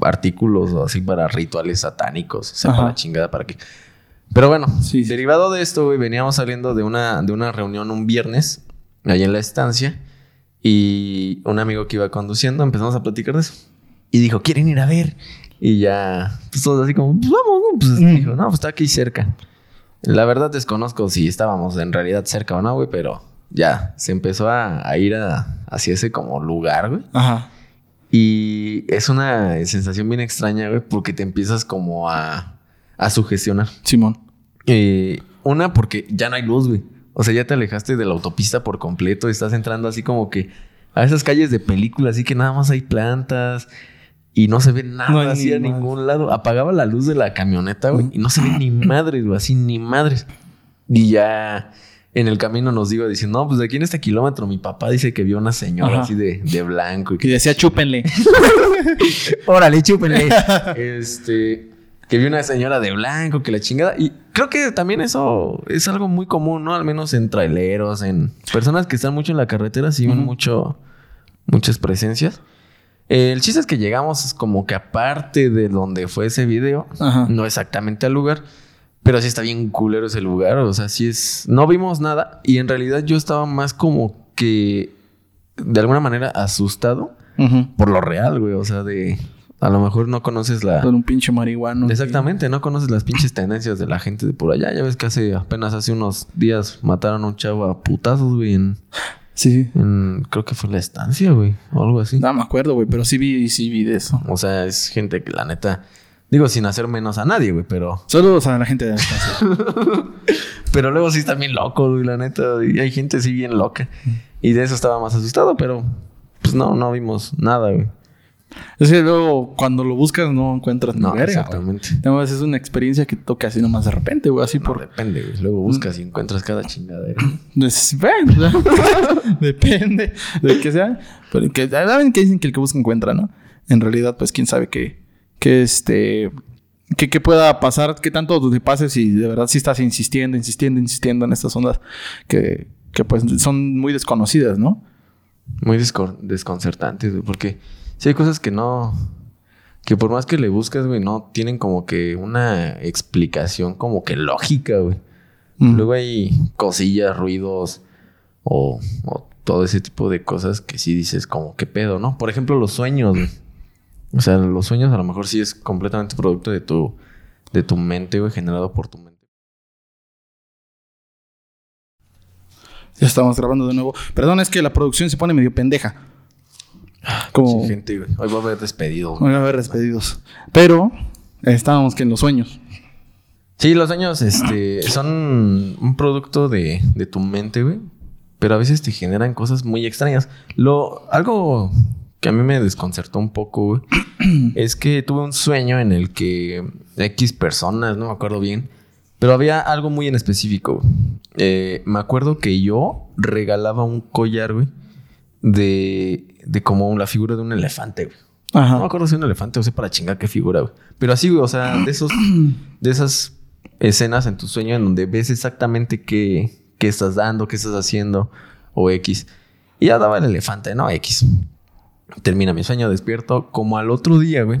artículos o así para rituales satánicos, o sea, Ajá. para chingada, para qué. Pero bueno, Sí, sí. derivado de esto, güey, veníamos saliendo de una, de una reunión un viernes, ahí en la estancia, y un amigo que iba conduciendo, empezamos a platicar de eso. Y dijo, ¿quieren ir a ver? Y ya, pues todos así como, pues vamos, ¿no? Pues Mm. dijo, no, pues está aquí cerca. La verdad desconozco si estábamos en realidad cerca o no, güey, pero ya se empezó a, a ir a- hacia ese como lugar, güey. Ajá. Y es una sensación bien extraña, güey, porque te empiezas como a, a sugestionar. Simón. Eh, una, porque ya no hay luz, güey. O sea, ya te alejaste de la autopista por completo estás entrando así como que a esas calles de película, así que nada más hay plantas y no se ve nada No así ni a madre. ningún lado. Apagaba la luz de la camioneta, güey, y no se ve ni madres, güey, así ni madres. Y ya en el camino nos digo diciendo, no, pues de aquí en este kilómetro mi papá dice que vio una señora Ajá. así de, de blanco y decía, chúpenle. Órale, chúpenle. este. Que vi una señora de blanco, que la chingada. Y creo que también eso es algo muy común, ¿no? Al menos en traileros, en personas que están mucho en la carretera, sí ven mucho, muchas presencias. Eh, el chiste es que llegamos es como que aparte de donde fue ese video, Ajá. no exactamente al lugar, pero sí está bien culero ese lugar. O sea, sí es. No vimos nada. Y en realidad yo estaba más como que de alguna manera asustado por lo real, güey. O sea, de. A lo mejor no conoces la. Con un pinche marihuano. Exactamente, no conoces las pinches tendencias de la gente de por allá. Ya ves que hace apenas hace unos días mataron a un chavo a putazos, güey, en, Sí, sí. en- creo que fue la estancia, güey, o algo así. No me acuerdo, güey, pero sí vi, sí vi de eso. O sea, es gente que la neta, digo sin hacer menos a nadie, güey, pero Saludos a la gente de la pero luego sí están bien locos, güey, la neta, y hay gente sí bien loca. Y de eso estaba más asustado, pero pues no, no vimos nada, güey. es que luego cuando lo buscas no encuentras ni No, verga, exactamente. Además es una experiencia que toca así nomás de repente, güey, así No, por... depende, güey. Luego buscas y encuentras cada chingadera. Pues, bueno, depende de que sea. Pero que, saben que dicen que el que busca encuentra, ¿no? En realidad, pues quién sabe que, que este. ¿Qué, qué pueda pasar? ¿Qué tanto te pase si de verdad sí estás insistiendo, insistiendo, insistiendo en estas ondas que, que pues son muy desconocidas, ¿no? Muy desconcertantes, güey, porque si hay cosas que no. Que por más que le buscas, güey, no tienen como que una explicación como que lógica, güey. Mm. Luego hay cosillas, ruidos o, o todo ese tipo de cosas que sí dices como qué pedo, ¿no? Por ejemplo, los sueños, güey. O sea, los sueños a lo mejor sí es completamente producto de tu, de tu mente, güey, generado por tu mente. Ya estamos grabando de nuevo. Perdón, es que la producción se pone medio pendeja. Como Sí, gente, güey. Hoy va a haber despedido. güey. Voy a haber despedidos. Pero estábamos que en los sueños. Sí, los sueños este, son un producto de, de tu mente, güey. Pero a veces te generan cosas muy extrañas. Lo, algo que a mí me desconcertó un poco, güey, es que tuve un sueño en el que X personas, no me acuerdo bien, pero había algo muy en específico. Eh, me acuerdo que yo regalaba un collar, güey, de, de como la figura de un elefante, güey. No me Ajá. acuerdo si un elefante o sea para chingar qué figura, güey. Pero así, güey, o sea, de esos, de esas escenas en tu sueño en donde ves exactamente qué, qué estás dando, qué estás haciendo, o X. Y ya daba el elefante, ¿no? X. Termina mi sueño, despierto. Como al otro día, güey.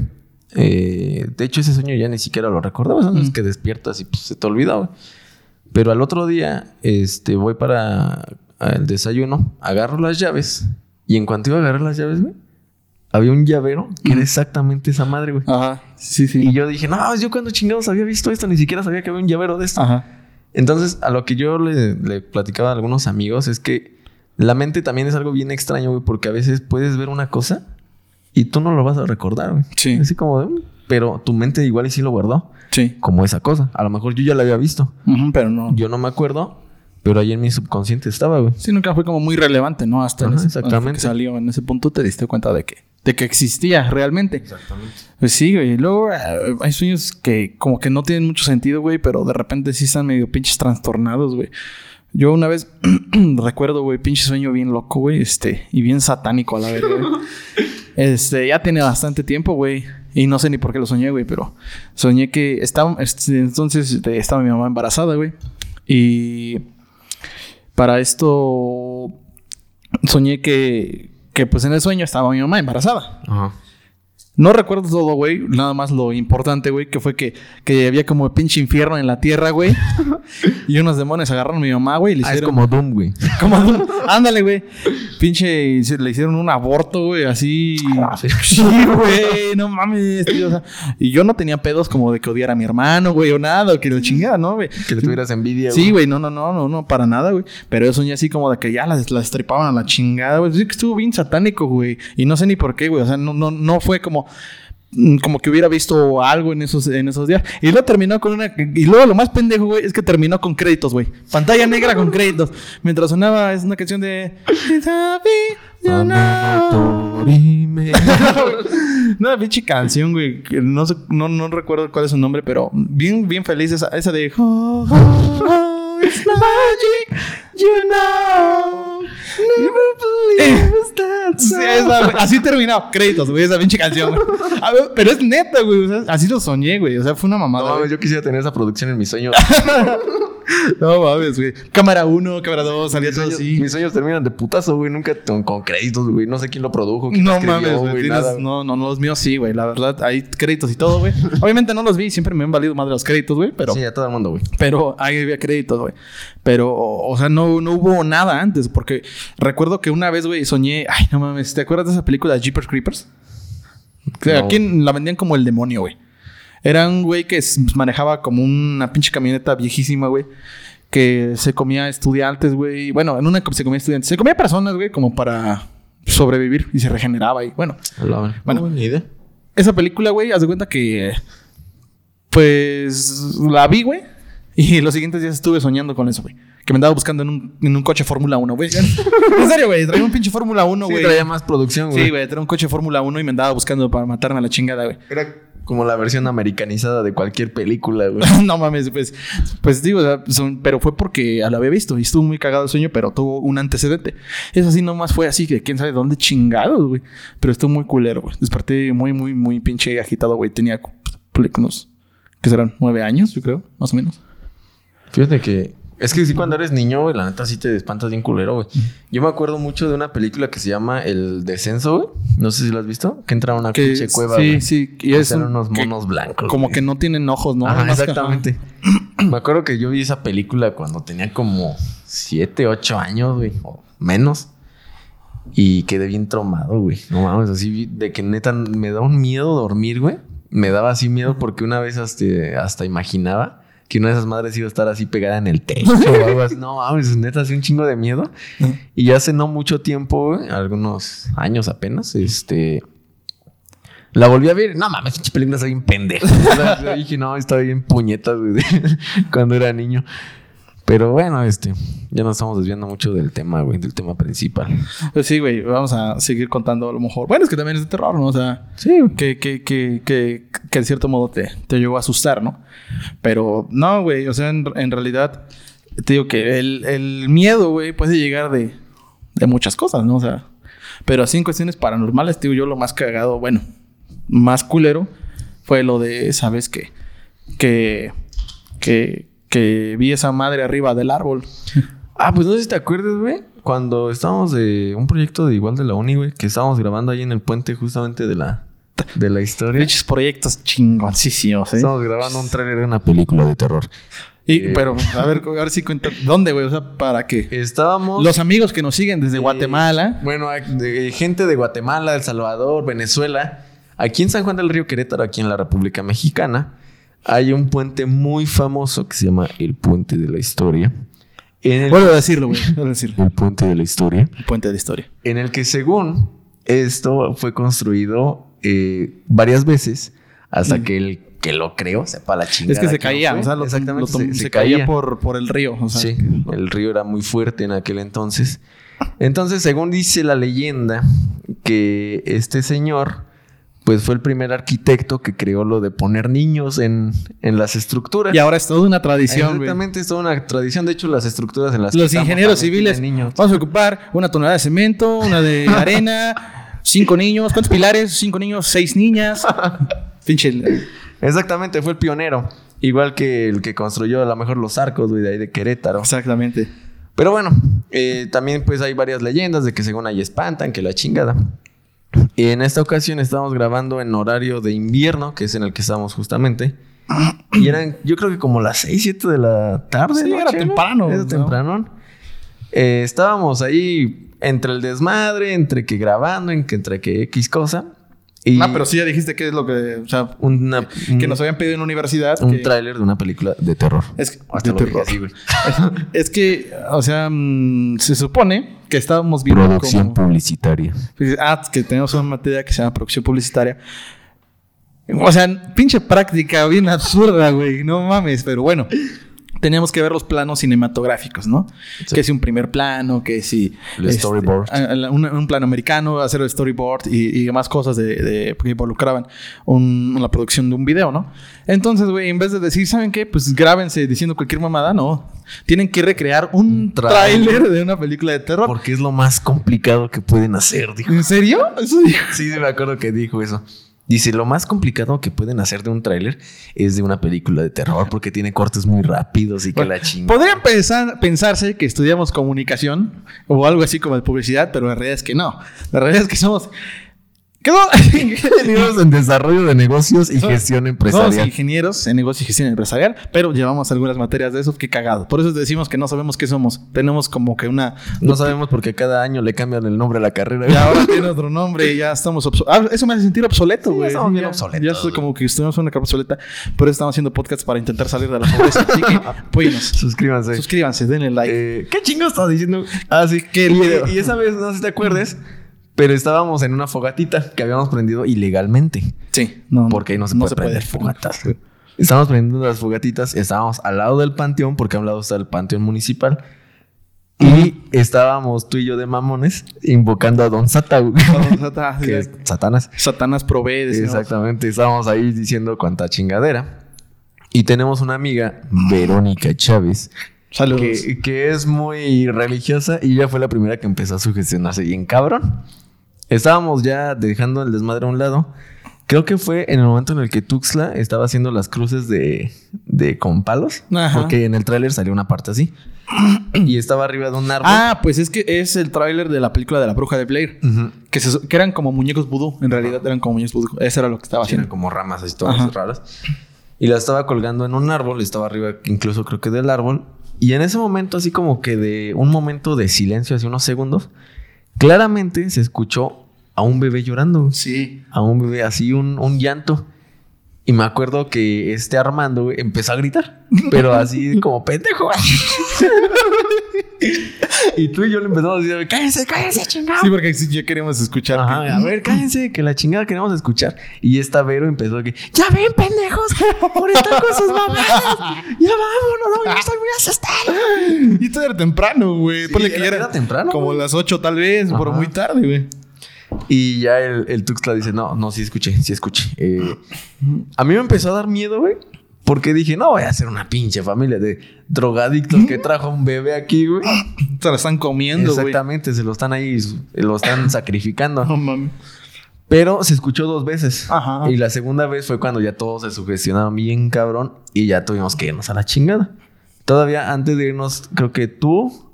eh, de hecho, ese sueño ya ni siquiera lo recordaba. Son los que despiertas y pues, se te olvida, güey. Pero al otro día, este, voy para el desayuno, agarro las llaves. Y en cuanto iba a agarrar las llaves, güey, había un llavero que era exactamente esa madre, güey. Ajá. Sí, sí. Y yo dije, no, yo cuando chingados había visto esto, ni siquiera sabía que había un llavero de esto. Ajá. Entonces, a lo que yo le, le platicaba a algunos amigos es que la mente también es algo bien extraño, güey, porque a veces puedes ver una cosa y tú no lo vas a recordar, güey. Sí. Así como de, pero tu mente igual y sí lo guardó, Sí. como esa cosa. A lo mejor yo ya la había visto. Pero no. Yo no me acuerdo, pero ahí en mi subconsciente estaba, güey. Sí, nunca fue como muy relevante, ¿no? Hasta en Ajá, ese, exactamente. que salió en ese punto te diste cuenta de que, de que existía realmente. Exactamente. Pues sí, güey. Luego eh, hay sueños que como que no tienen mucho sentido, güey, pero de repente sí están medio pinches trastornados, güey. Yo una vez recuerdo, güey, pinche sueño bien loco, güey, este, y bien satánico a la vez, güey. Este, ya tiene bastante tiempo, güey. Y no sé ni por qué lo soñé, güey, pero soñé que estaba, este, entonces este, estaba mi mamá embarazada, güey. Y para esto soñé que, que pues en el sueño estaba mi mamá embarazada. Ajá. No recuerdo todo, güey. Nada más lo importante, güey, que fue que, que había como pinche infierno en la tierra, güey. y unos demonios agarraron a mi mamá, güey. y Le Ah, es hicieron como Doom, güey. como Doom. Ándale, güey. Pinche, le hicieron un aborto, güey, así. Sí, güey, no mames, tío. o sea, y yo no tenía pedos como de que odiara a mi hermano, güey, o nada, o que lo chingara, ¿no, güey? Que le tuvieras envidia, Sí, güey, no, no, no, no, no, para nada, güey. Pero yo soñé así como de que ya la, la destripaban a la chingada, güey. Sí que estuvo bien satánico, güey. Y no sé ni por qué, güey. O sea, no, no, no fue como mm, como que hubiera visto algo en esos, en esos días. Y luego terminó con una... Y luego lo más pendejo, güey, es que terminó con créditos, güey. Pantalla negra con créditos. Mientras sonaba, es una canción de... Una pinche canción, güey. no, sé- no, no recuerdo cuál es su nombre, pero bien, bien feliz esa, esa de. Oh, oh, oh, it's magic, you know. Never that Sí, esa, güey. así terminó. Créditos, güey, esa pinche canción, güey. A ver, Pero es neta, güey. o sea, así lo soñé, güey. O sea, fue una No mamada. mames, güey. yo quisiera tener esa producción en mis sueños. No mames, güey. Cámara 1, cámara 2, salía todo así. mis sueños terminan de putazo, güey. Nunca con, con créditos, güey. No sé quién lo produjo. Quién No escribió, mames, güey. tienes-. No, no, no, los míos sí, güey. La verdad, hay créditos y todo, güey. Obviamente no los vi, siempre me han valido más de los créditos, güey. Pero, Sí, a todo el mundo, güey. pero ahí había créditos, güey. Pero, o sea, no, no hubo nada antes. Porque recuerdo que una vez, güey, soñé. Ay, no mames. ¿Te acuerdas de esa película Jeepers Creepers? Que No. Aquí la vendían como el demonio, güey. Era un güey que manejaba como una pinche camioneta viejísima, güey. Que se comía estudiantes, güey. Bueno, en una se comía estudiantes. Se comía personas, güey, como para sobrevivir y se regeneraba. Y bueno, Bueno, Bueno. ni idea. esa película, güey, haz de cuenta que. Pues la vi, güey. Y los siguientes días estuve soñando con eso, güey. Que me andaba buscando en un, en un coche Fórmula 1, güey. en serio, güey. Traía un pinche Fórmula 1, Sí, güey. traía más producción, güey. Sí, güey. Traía un coche Fórmula 1 y me andaba buscando para matarme a la chingada, güey. Era como la versión americanizada de cualquier película, güey. no mames, pues, pues digo, o sea, son- pero fue porque lo había visto y estuvo muy cagado el sueño, pero tuvo un antecedente. Eso sí, nomás fue así, que quién sabe dónde chingados, güey. Pero estuvo muy culero, güey. Desperté muy, muy, muy pinche agitado, güey. Tenía cu- unos que serán nueve años, yo creo, más o menos. Fíjate que. Es que sí, cuando eres niño, güey, la neta sí te espantas bien culero, güey. Yo me acuerdo mucho de una película que se llama El Descenso, güey. No sé si lo has visto. Que entra a una Que pinche cueva, sí, güey. sí, y es un- unos que- monos blancos. Como güey. que no tienen ojos, ¿no? Ajá, Más que- exactamente. Me acuerdo que yo vi esa película cuando tenía como 7, 8 años, güey, o menos. Y quedé bien traumado, güey. No mames, así de que neta me da un miedo dormir, güey. Me daba así miedo porque una vez hasta, hasta imaginaba que una de esas madres iba a estar así pegada en el techo o algo así. No mames, neta, así un chingo de miedo. Y hace no mucho tiempo, algunos años apenas, este. La volví a ver. No mames, pinche película está bien pendeja. O sea, yo dije, no, estaba bien puñetas, güey, cuando era niño. Pero bueno, este, ya nos estamos desviando mucho del tema, güey, del tema principal. Pues sí, güey, vamos a seguir contando a lo mejor. Bueno, es que también es de terror, ¿no? O sea, Sí, que, que, que, que, que de cierto modo te, te llegó a asustar, ¿no? Pero no, güey, o sea, en, en realidad, te digo que el, el miedo, güey, puede llegar de, de muchas cosas, ¿no? O sea, pero así en cuestiones paranormales, te digo yo, lo más cagado, bueno, más culero, fue lo de, ¿sabes qué? Que, que, que vi esa madre arriba del árbol. Ah, pues no sé si te acuerdas, güey. Cuando estábamos de un proyecto de igual de la uni, güey, que estábamos grabando ahí en el puente justamente de la, de la historia. Pinches proyectos chingoncísimos, ¿eh? Estábamos grabando un tráiler de una película de terror. Y, Eh. pero, a ver, a ver si cuenta. ¿Dónde, güey? O sea, ¿para qué? Estábamos... Los amigos que nos siguen desde Eh, Guatemala. Bueno, de- gente de Guatemala, El Salvador, Venezuela. Aquí en San Juan del Río Querétaro, aquí en la República Mexicana, hay un puente muy famoso que se llama el Puente de la Historia. En el, Vuelvo a decirlo, güey. Vuelvo a decirlo. el Puente de la Historia. El puente de la historia. En el que según esto fue construido eh, varias veces hasta que el que lo creó sepa la chingada. Mm. Es que se caía, o sea, lo, Exactamente, lo se, se, se caía, caía. por, por el río. O sea, Sí, el río era muy fuerte en aquel entonces. Entonces, según dice la leyenda, que este señor, pues fue el primer arquitecto que creó lo de poner niños en, en las estructuras. Y ahora es toda una tradición, güey. Exactamente, es toda una tradición. De hecho, las estructuras en las Los ingenieros civiles. niños. Vamos a ocupar una tonelada de cemento, una de arena, cinco niños. ¿Cuántos pilares? Cinco niños, seis niñas. Pinche. Exactamente, fue el pionero. Igual que el que construyó a lo mejor los arcos, güey, de ahí de Querétaro. Exactamente. Pero bueno, eh, también pues hay varias leyendas de que según ahí espantan, que la chingada. Y en esta ocasión estábamos grabando en horario de invierno, que es en el que estamos justamente. Y eran, yo creo que como las 6, 7 de la tarde. Sí, era temprano, Era ¿no? temprano. Eh, estábamos ahí entre el desmadre, entre que grabando, entre que X cosa. Y Ah, pero sí ya dijiste que es lo que. O sea, una, que nos habían pedido en la universidad. un que- tráiler de una película de terror. Es que- de dije. Es que, o sea, mm, se supone que estábamos viendo Producción como... publicitaria. Pues, Ah, que tenemos una materia que se llama producción publicitaria. O sea, pinche práctica bien absurda, güey. No mames, pero bueno. Teníamos que ver los planos cinematográficos, ¿no? Sí. Que si un primer plano, que si... El storyboard. a- a- un, un plano americano, hacer el storyboard y, y demás cosas de, de- que involucraban un- la producción de un video, ¿no? Entonces, güey, en vez de decir, ¿saben qué? Pues grábense diciendo cualquier mamada, no. Tienen que recrear un Un tráiler. de una película de terror. Porque es lo más complicado que pueden hacer, dijo. ¿En serio? Eso dijo. Sí, me acuerdo que dijo eso. Dice, lo más complicado que pueden hacer de un tráiler es de una película de terror porque tiene cortes muy rápidos y que la chingada. Podría pensar, pensarse que estudiamos comunicación o algo así como de publicidad, pero la realidad es que no. La realidad es que somos. ¿Qué no? Ingenieros en desarrollo de negocios y gestión Somos empresarial. ingenieros en negocio y gestión empresarial, pero llevamos algunas materias de eso. Qué cagado. Por eso decimos que no sabemos qué somos. Tenemos como que una. No sabemos porque cada año le cambian el nombre a la carrera. Y ahora tiene otro nombre y ya estamos obsoletos. eso me hace sentir obsoleto, Sí, güey. estamos bien ya, obsoletos, Ya güey. como que estuvimos una carrera obsoleta, pero estamos haciendo podcasts para intentar salir de la pobreza. Así que apóyenos. Suscríbanse. Suscríbanse, denle like. Eh, ¿Qué chingo estaba diciendo? Ah, sí. Que Y-. Y, esa vez, no sé si te acuerdes, pero estábamos en una fogatita que habíamos prendido ilegalmente. sí, no. Porque ahí no se puede prender fogatas. Estábamos prendiendo las fogatitas, estábamos al lado del panteón, porque a un lado está el panteón municipal. Y estábamos tú y yo de mamones invocando a Don Sata, güey, Satanás, que es Satanás. Satanás provee. decimos. Exactamente, estábamos ahí diciendo cuánta chingadera. Y tenemos una amiga, Verónica Chávez, Saludos. que, que es muy religiosa y ella fue la primera que empezó a sugestionarse bien cabrón. Estábamos ya dejando el desmadre a un lado Creo que fue en el momento en el que Tuxtla estaba haciendo las cruces de, de con palos. Ajá. Porque en el tráiler salió una parte así. y estaba arriba de un árbol. Ah, pues es que es el tráiler de la película de la bruja de Blair. Que, se- que eran como muñecos vudú. En realidad eran como muñecos vudú. Eso era lo que estaba Sí, eran haciendo. como ramas así todas Ajá. raras. Y la estaba colgando en un árbol, estaba arriba incluso creo que del árbol. Y en ese momento, así como que de un momento de silencio, así unos segundos, claramente se escuchó a un bebé llorando. Sí. A un bebé, así un, un llanto. Y me acuerdo que este Armando güey, empezó a gritar, pero así como pendejo. y tú y yo le empezamos a decir, cállense, cállense, chingado. Sí, porque sí, ya queremos escuchar. Ajá, que- a ver, cállense, que la chingada queremos escuchar. Y esta Vero empezó a que, ya ven, pendejos, por estar con sus mamadas. Ya vámonos, no, yo estoy muy asustado. Y esto era temprano, güey. Sí, Ponle que era- ya era temprano, Como güey. las 8 tal vez, pero Ajá. muy tarde, güey. Y ya el, el Tuxtla dice, no, no, sí escuché, sí escuché. Eh, a mí me empezó a dar miedo, güey. Porque dije, no voy a ser una pinche familia de drogadictos que trajo un bebé aquí, güey. Se la están comiendo, güey. Exactamente, se lo están ahí, lo están sacrificando. No mames. Pero se escuchó dos veces. Ajá. Y la segunda vez fue cuando ya todos se sugestionaron bien cabrón y ya tuvimos que irnos a la chingada. Todavía antes de irnos, creo que tú,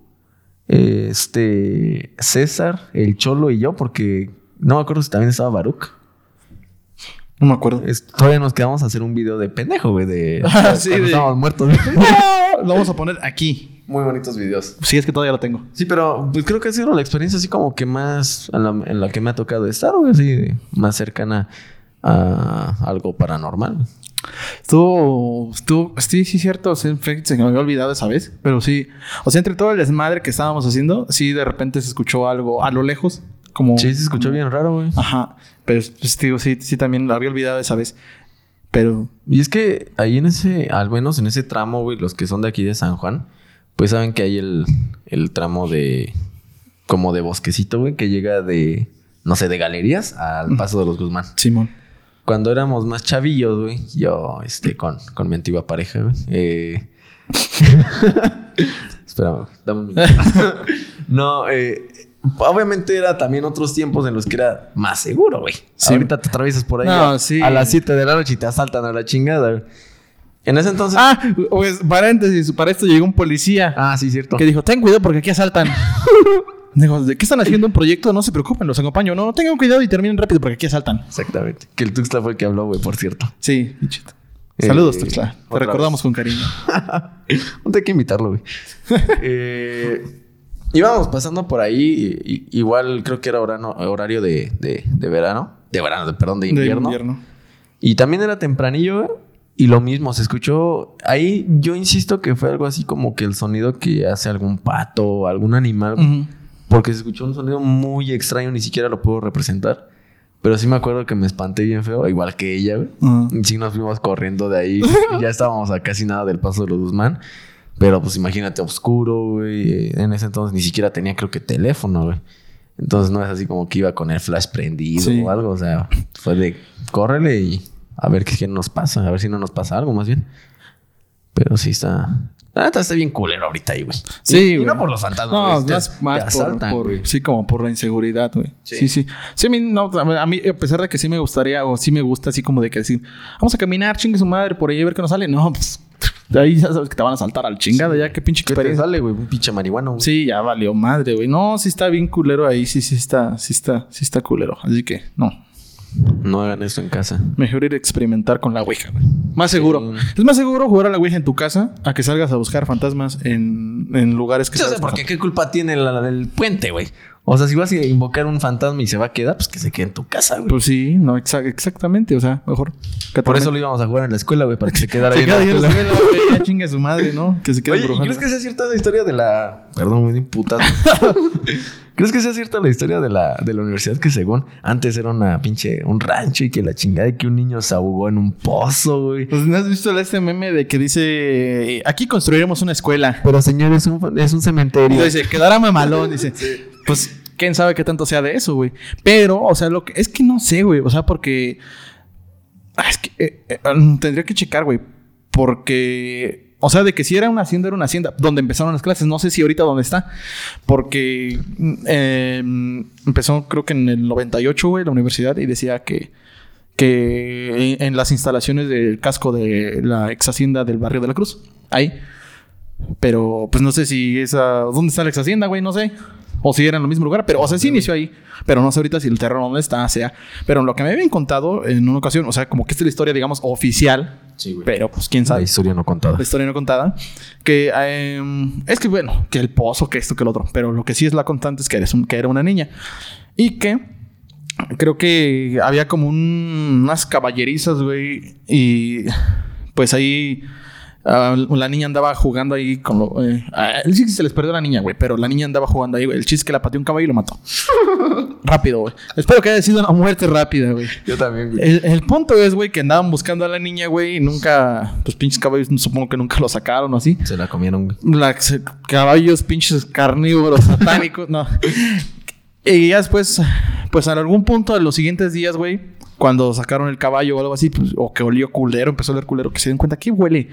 este, César, el Cholo y yo, porque no me acuerdo si también estaba Baruch. No me acuerdo. Es- todavía nos quedamos a hacer un video de pendejo, güey, de Ah, sí, de- estábamos muertos. Lo vamos a poner aquí. Muy bonitos videos. Sí, es que todavía lo tengo. Sí, pero pues creo que ha sido la experiencia así como que más en la, en la que me ha tocado estar, güey, así más cercana a algo paranormal. Estuvo, estuvo, sí, sí, cierto. sí, se me había olvidado esa vez. Pero sí, o sea, entre todo el desmadre que estábamos haciendo, sí, de repente se escuchó algo a lo lejos. Como, Sí, se escuchó bien raro, güey. Ajá. Pero pues, digo, sí, sí, también lo había olvidado esa vez. Pero, Y es que ahí en ese, al menos en ese tramo, güey, los que son de aquí de San Juan, pues saben que hay el, el tramo de, como de bosquecito, güey, que llega de, no sé, de galerías al paso de los Guzmán. Simón. Cuando éramos más chavillos, güey, yo, este, con, con mi antigua pareja, güey, eh... Güey, dame un minuto. no, eh... Obviamente era también otros tiempos en los que era más seguro, güey. Sí. Ahorita te atraviesas por ahí No, a, sí. a las 7 de la noche y te asaltan a la chingada, güey. En ese entonces... Ah, pues paréntesis, para esto llegó un policía Ah, sí, cierto. que dijo, ten cuidado porque aquí asaltan. Digo, ¿de qué están haciendo un proyecto? No se preocupen, los acompaño. No, tengan cuidado y terminen rápido porque aquí asaltan. Exactamente. Que el Tuxtla fue el que habló, güey, por cierto. Sí, bichito. Eh, Saludos, Tuxtla. Te recordamos vez. con cariño. Un hay que invitarlo, güey. eh, íbamos pasando por ahí. y- y- igual creo que era horano- horario de, de- de verano. De verano, de- perdón, de invierno. Y también era tempranillo, güey. Y lo mismo, se escuchó. Ahí yo insisto que fue algo así como que el sonido que hace algún pato o algún animal. Ujú. Porque se escuchó un sonido muy extraño, ni siquiera lo puedo representar. Pero sí me acuerdo que me espanté bien feo, igual que ella, güey. Y sí nos fuimos corriendo de ahí. ya estábamos a casi nada del paso de los Guzmán. Pero pues imagínate, oscuro, güey. Eh, En ese entonces ni siquiera tenía, creo que teléfono, güey. Entonces no es así como que iba con el flash prendido Sí. o algo. O sea, fue de córrele y a ver qué, qué nos pasa. A ver si no nos pasa algo más bien. Pero sí está. La neta está bien culero ahorita ahí, güey. Sí, Y- y güey. no por los fantasmas. No, güey, más, te más por, asaltan, por- güey. sí, como por la inseguridad, güey. Sí. Sí, sí. Sí, a mí, no, a mí, a pesar de que sí me gustaría, o sí me gusta, así como de que decir, vamos a caminar, chingue su madre, por ahí a ver qué nos sale. No, pues, de ahí ya sabes que te van a saltar al chingada, ya qué pinche ¿Qué te experiencia. sale, güey? Un pinche marihuana, güey. Sí, ya valió madre, güey. No, sí está bien culero ahí, sí, sí está, sí está, sí está culero. Así que, no. No hagan esto en casa. Mejor ir a experimentar con la Ouija, güey. Más seguro. Sí. Es más seguro jugar a la Ouija en tu casa a que salgas a buscar fantasmas en, en lugares que Yo sé sabes por qué, qué culpa tiene la- el puente, güey. O sea, si vas a invocar un fantasma y se va a quedar, pues que se quede en tu casa, güey. Pues sí, no, exa- exactamente. O sea, mejor. Por eso lo íbamos a jugar en la escuela, güey, para que se quedara Se ahí en queda la ahí en la escuela. escuela, güey, ya chingue su madre, ¿no? Que se quede Oye, ¿y. ¿crees que sea cierta la historia de la... Perdón, muy imputado. ¿Crees que sea cierta la historia de la, de la universidad que según antes era una pinche... Un rancho y que la chingada de que un niño se ahogó en un pozo, güey? Pues, ¿no has visto este meme de que dice... Aquí construiremos una escuela. Pero señor, es un, es un Y cementerio. dice, quedará mamalón. Dice, pues, quién sabe qué tanto sea de eso, güey. Pero, o sea, lo que... Es que no sé, güey. O sea, porque... Ah, Es que... eh, eh, tendría que checar, güey. Porque... O sea, de que si era una hacienda, era una hacienda. Donde empezaron las clases. No sé si ahorita dónde está. Porque... mm, eh, empezó creo que en el 98, güey, la universidad. Y decía que... que en las instalaciones del casco de la ex hacienda del barrio de la Cruz. Ahí. Pero pues no sé si esa. ¿Dónde está la ex hacienda, güey? No sé. O si era en el mismo lugar, pero, o sea, sí inició ahí. Pero no sé ahorita si el terreno dónde está, sea. Pero lo que me habían contado en una ocasión, o sea, como que esta es la historia, digamos, oficial. Sí, güey. Pero pues quién La sabe. historia no contada. La historia no contada. Que em, es que, bueno, que el pozo, que esto, que el otro. Pero lo que sí es la constante es que, eres un- que era una niña. Y que creo que había como un- unas caballerizas, güey. Y pues ahí ah, la niña andaba jugando ahí con lo. Eh, ah, el chiste se les perdió a la niña, güey. Pero la niña andaba jugando ahí, güey. El chiste es que la pateó un caballo y lo mató. Rápido, güey. Espero que haya sido una muerte rápida, güey. Yo también, güey. El, el punto es, güey, que andaban buscando a la niña, güey, y nunca, pues pinches caballos, supongo que nunca lo sacaron o así. Se la comieron, güey. La- se- caballos, pinches carnívoros, satánicos, no. Y ya después, pues en algún punto de los siguientes días, güey, cuando sacaron el caballo o algo así, pues, o que olió culero, empezó a oler culero, que se dieron cuenta que huele.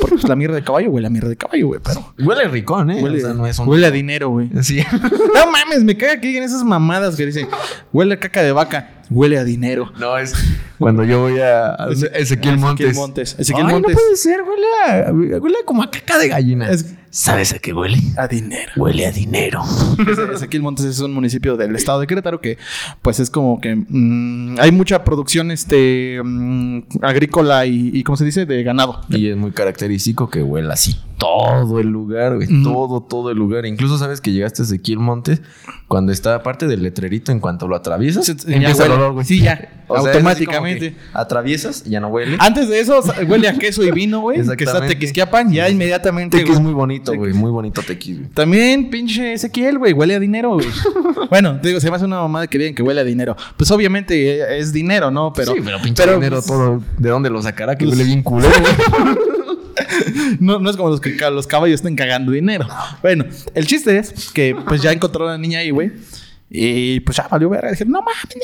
Porque pues, la mierda de caballo huele a mierda de caballo, güey, pero. Huele ricón, ¿eh? Huele, o sea, no es un... huele a dinero, güey. Sí. No mames, me caga que digan esas mamadas que dicen, huele a caca de vaca, huele a dinero. No, es cuando yo voy a... a Ezequiel Montes. Ezequiel Montes. Ezequiel Ay, Montes. no puede ser. Huele a... Huele como a caca de gallina. Es- ¿Sabes a qué huele? A dinero. Huele a dinero. Ezequiel Montes es un municipio del estado de Querétaro que, pues, es como que mm, hay mucha producción este mm, agrícola y, y, ¿cómo se dice? De ganado. Y es muy característico que huela así todo el lugar, güey. Mm. Todo, todo el lugar. Incluso sabes que llegaste a Ezequiel Montes cuando está aparte del letrerito, en cuanto lo atraviesas, ya empieza el huele. olor, güey. Sí, ya. O automáticamente. atraviesas, ya no huele. Antes de eso, huele a queso y vino, güey. Que está. Tequisquiapan, ya inmediatamente. Tequis es muy bonito, güey. Muy bonito Tequis, güey. También, pinche Ezequiel, güey, huele a dinero, güey. bueno, te digo, se me hace una mamada que digan que huele a dinero. Pues obviamente eh, es dinero, ¿no? Pero, sí, pero pinche dinero pues, todo. ¿De dónde lo sacará? Que Pues- huele bien culero, güey. No, no es como los que los caballos estén cagando dinero. Bueno, el chiste es que pues ya encontró a la niña ahí, güey. Y pues ya valió ver. Dijeron, no mames,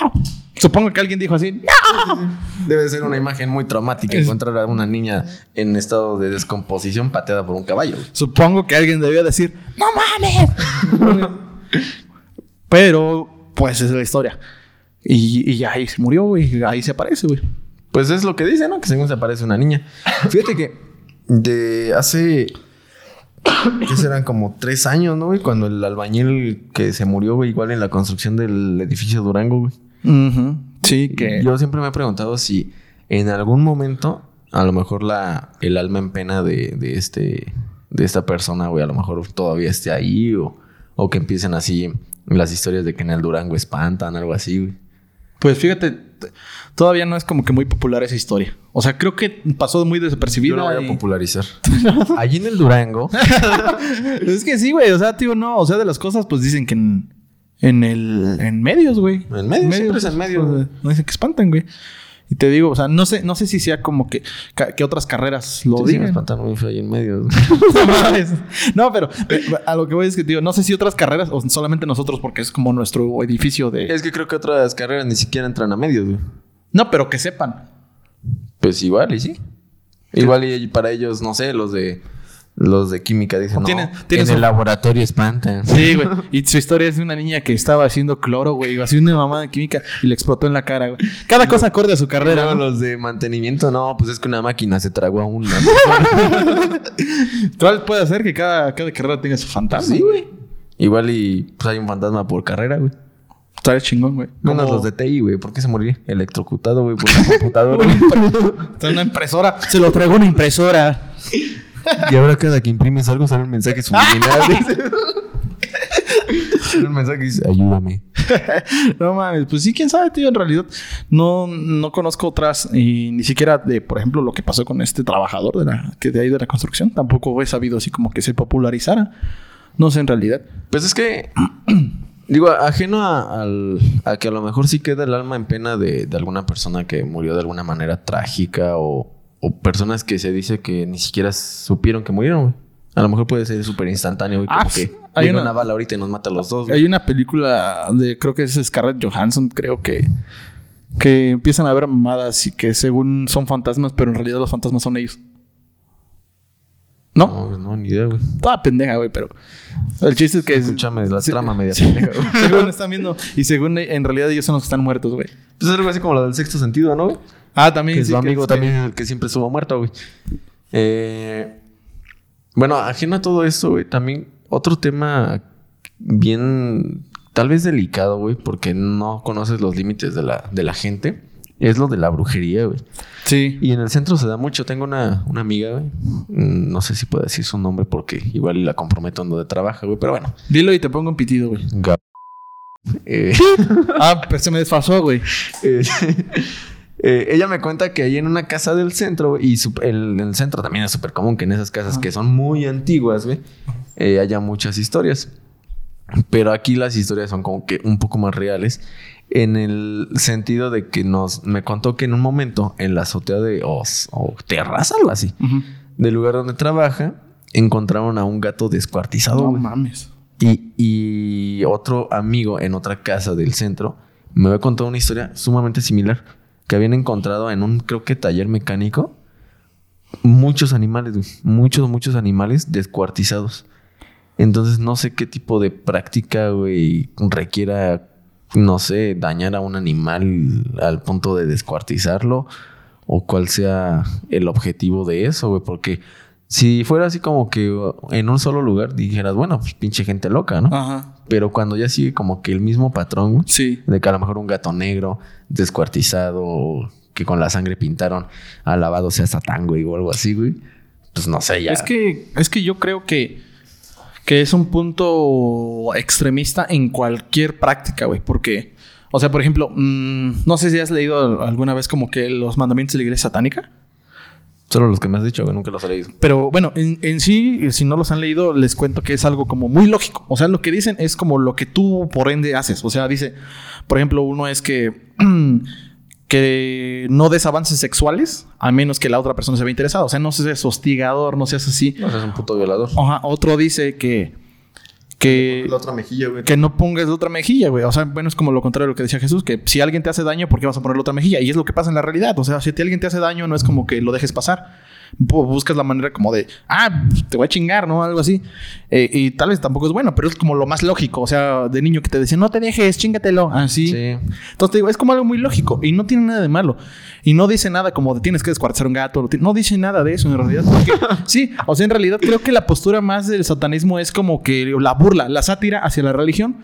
no. Supongo que alguien dijo así, no. Debe ser una imagen muy traumática Es- encontrar a una niña en estado de descomposición pateada por un caballo. Supongo que alguien debió decir, no mames. Pero, pues es la historia. Y, y ahí se murió, güey. Ahí se aparece, güey. Pues es lo que dice, ¿no? Que según se aparece una niña. Fíjate que de hace. ¿Qué serán? Como tres años, ¿no, güey? Cuando el albañil que se murió, güey, igual en la construcción del edificio Durango, güey. Sí, que. Yo siempre me he preguntado si en algún momento, a lo mejor la, el alma en pena de, de este, de esta persona, güey, a lo mejor todavía esté ahí o, o que empiecen así las historias de que en el Durango espantan, algo así, güey. Pues fíjate, todavía no es como que muy popular esa historia. O sea, creo que pasó muy Yo desapercibida. lo voy a y- popularizar. Allí en el Durango. es que sí, güey. O sea, tío, no. O sea, de las cosas, pues dicen que en, en el... En medios, güey. En medios, siempre es en medios, pues, No dicen que espantan, güey. Y te digo, o sea, no sé, no sé si sea como que, que otras carreras lo Sí, sí, me digan. espantan muy feo ahí en medio. No pero eh, a lo que voy es que, tío, no sé si otras carreras o solamente nosotros porque es como nuestro edificio de... es que creo que otras carreras ni siquiera entran a medios, güey. No, pero que sepan. Pues igual y sí. Igual y para ellos, no sé, los de los de química dicen, no, en su- el laboratorio espantan. Sí, güey. Y su historia es de una niña que estaba haciendo cloro, güey. Haciendo una mamá de química y le explotó en la cara, güey. Cada cosa acorde a su carrera. ¿no? los de mantenimiento, no, pues es que una máquina se tragó a una. Igual puede hacer que cada, cada carrera tenga su fantasma. sí, güey. Igual y pues hay un fantasma por carrera, güey. Estaría chingón, güey. Menos los de TI, güey. ¿Por qué se moriría? Electrocutado, güey, por una computadora. Está una impresora. Se lo traigo una impresora. Y ahora cada que imprimes algo sale un mensaje subliminal. Sale un mensaje que dice, ayúdame. No mames, pues sí, quién sabe, tío. En realidad, no, no conozco otras, y ni siquiera de, por ejemplo, lo que pasó con este trabajador de la, que de ahí de la construcción. Tampoco he sabido así como que se popularizara. No sé en realidad. Pues es que, digo, ajeno a, al- a que a lo mejor sí queda el alma en pena de, de alguna persona que murió de alguna manera trágica o, o personas que se dice que ni siquiera supieron que murieron, güey. A lo mejor puede ser súper instantáneo, güey. Ah, Como que Hay una- una... bala ahorita y nos mata a los dos, güey. Hay una película de, creo que es Scarlett Johansson, creo que, que empiezan a ver mamadas y que según son fantasmas, pero en realidad los fantasmas son ellos. ¿No? No, no, ni idea, güey. Toda pendeja, güey, pero. El chiste es que. Escúchame, la Sí. trama media Sí. pendeja, güey. según están viendo. Y según en realidad ellos son los que están muertos, güey. Pues es algo así como la del sexto sentido, ¿no? Ah, también. Que sí, su amigo es que- también, el que siempre estuvo muerto, güey. Eh, bueno, ajeno a todo esto, güey, también otro tema bien, tal vez delicado, güey, porque no conoces los límites de la, de la gente, es lo de la brujería, güey. Sí. Y en el centro se da mucho. Tengo una, una amiga, güey. No sé si puedo decir su nombre porque igual la comprometo en donde trabaja, güey. Pero bueno. Dilo y te pongo un pitido, güey. Eh, Ah, pero se me desfasó, güey. Eh, eh, ella me cuenta que ahí en una casa del centro, y el, el centro también es súper común que en esas casas que son muy antiguas, güey, eh, haya muchas historias. Pero aquí las historias son como que un poco más reales. En el sentido de que nos me contó que en un momento en la azotea de o, o terraza, algo así, del lugar donde trabaja, encontraron a un gato descuartizado. No mames. Y, y otro amigo en otra casa del centro me había contado una historia sumamente similar. Que habían encontrado en un, creo que taller mecánico, muchos animales. Muchos, muchos animales descuartizados. Entonces no sé qué tipo de práctica, requiera, no sé, dañar a un animal al punto de descuartizarlo. O cuál sea el objetivo de eso, güey. Porque si fuera así como que en un solo lugar dijeras, bueno, pues pinche gente loca, ¿no? Ajá. Pero cuando ya sigue como que el mismo patrón, güey, Sí. de que a lo mejor un gato negro descuartizado, que con la sangre pintaron alabado sea Satán, güey, o algo así, güey. Pues no sé, ya. Es que, es que yo creo que, que es un punto extremista en cualquier práctica, güey. Porque, o sea, por ejemplo, mm, no sé si has leído alguna vez como que los mandamientos de la iglesia satánica. Solo los que me has dicho, que nunca los he leído. Pero bueno, en, en sí, si no los han leído, les cuento que es algo como muy lógico. O sea, lo que dicen es como lo que tú por ende haces. O sea, dice, por ejemplo, uno es que, que no des avances sexuales a menos que la otra persona se vea interesada. O sea, no seas hostigador, no seas así. No seas un puto violador. Ajá, otro dice que, que, La otra mejilla, güey. que no pongas la otra mejilla, güey. O sea, bueno, es como lo contrario de lo que decía Jesús, que si alguien te hace daño, ¿por qué vas a poner la otra mejilla? Y es lo que pasa en la realidad. O sea, si alguien te hace daño, no es como que lo dejes pasar. Bu- Buscas la manera como de, ah, te voy a chingar, ¿no? Algo así. Eh, y tal vez tampoco es bueno, pero es como lo más lógico. O sea, de niño que te decían, no te dejes, chingatelo. Así. Sí. Entonces te digo, es como algo muy lógico y no tiene nada de malo. Y no dice nada como de tienes que descuartizar un gato. No dice nada de eso en realidad. porque- sí, o sea, en realidad creo que la postura más del satanismo es como que la burla, la sátira hacia la religión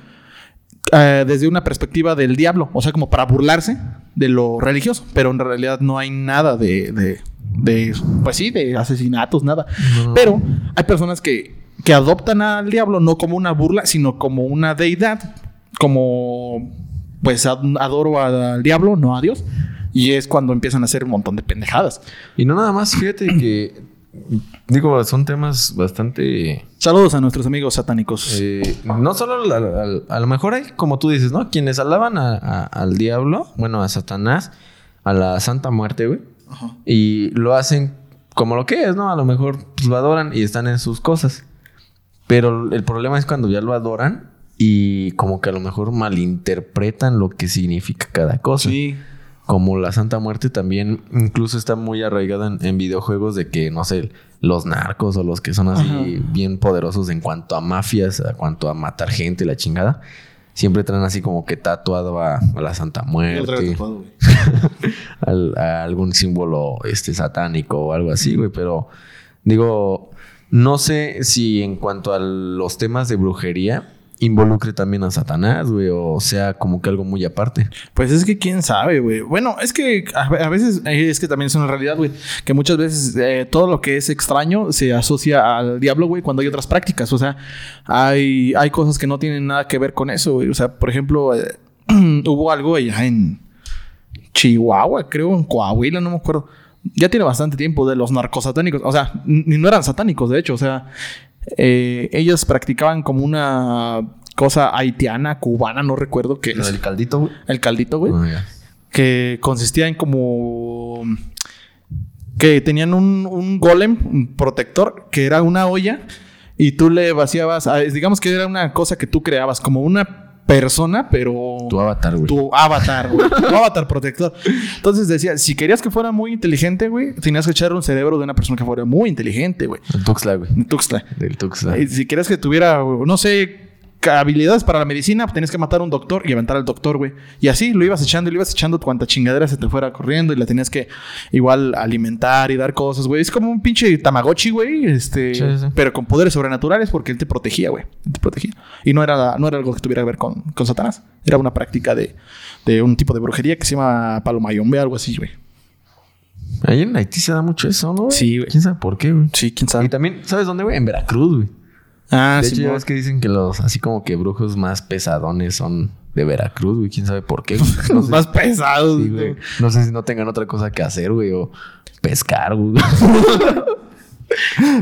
eh, desde una perspectiva del diablo. O sea, como para burlarse de lo religioso. Pero en realidad no hay nada de, de, de, pues sí, de asesinatos, nada. Pero hay personas que, que adoptan al diablo no como una burla, sino como una deidad. Como, pues ad- adoro al diablo, no a Dios. Y es cuando empiezan a hacer un montón de pendejadas. Y no nada más, fíjate que. Digo, son temas bastante. Saludos a nuestros amigos satánicos. eh, no solo a lo mejor hay, como tú dices, ¿no? Quienes alaban al diablo, bueno, a Satanás, a la Santa Muerte, güey. Y lo hacen como lo que es, ¿no? A lo mejor pues, lo adoran y están en sus cosas. Pero el problema es cuando ya lo adoran y como que a lo mejor malinterpretan lo que significa cada cosa. Sí. Como la Santa Muerte también incluso está muy arraigada en, en videojuegos de que, no sé, los narcos o los que son así Ajá. bien poderosos en cuanto a mafias, a cuanto a matar gente, la chingada. Siempre traen así como que tatuado a, a la Santa Muerte, al- a algún símbolo este, satánico o algo así, güey. Pero digo, no sé si en cuanto a los temas de brujería involucre también a Satanás, güey, o sea como que algo muy aparte. Pues es que quién sabe, güey. Bueno, es que a, ve- a veces eh, es que también es una realidad, güey. Que muchas veces eh, todo lo que es extraño se asocia al diablo, güey, cuando hay otras prácticas. O sea, hay, hay cosas que no tienen nada que ver con eso, güey. O sea, por ejemplo, eh, hubo algo allá en Chihuahua, creo, en Coahuila, no me acuerdo. Ya tiene bastante tiempo de los narcos satánicos. O sea, ni no eran satánicos, de hecho. O sea, eh, ellos practicaban como una cosa haitiana, cubana, no recuerdo qué es. del caldito, güey. El caldito, güey. Ah. Que consistía en como. Que tenían un, un golem, un protector, que era una olla. Y tú le vaciabas. ah, Digamos que era una cosa que tú creabas, como una persona, pero Tu avatar, güey. tu avatar, güey. Tu avatar protector. Entonces decía, si querías que fuera muy inteligente, güey, tenías que echar un cerebro de una persona que fuera muy inteligente, güey. El Tuxtla, güey. Tuxtla. Del Tuxtla. Y si querías que tuviera, no sé, habilidades para la medicina, pues tenías que matar a un doctor y aventar al doctor, güey. Y así lo ibas echando y lo ibas echando cuanta chingadera se te fuera corriendo y la tenías que igual alimentar y dar cosas, güey. Es como un pinche Tamagotchi, güey, este, Sí, sí. pero con poderes sobrenaturales porque él te protegía, güey. Te protegía. Y no era, no era algo que tuviera que ver con, con Satanás. Era una práctica de, de un tipo de brujería que se llama palomayombe, algo así, güey. Ahí en Haití se da mucho eso, ¿no? Sí, güey. ¿Quién sabe por qué, güey? Sí, quién Y sabe. también, ¿sabes dónde, güey? En Veracruz, güey. Ah, de sí, hecho, ya ves que dicen que los, así como que brujos más pesadones son de Veracruz, güey. ¿Quién sabe por qué? No los sé- más pesados. Sí, güey. No sé si no tengan otra cosa que hacer, güey, o pescar, güey.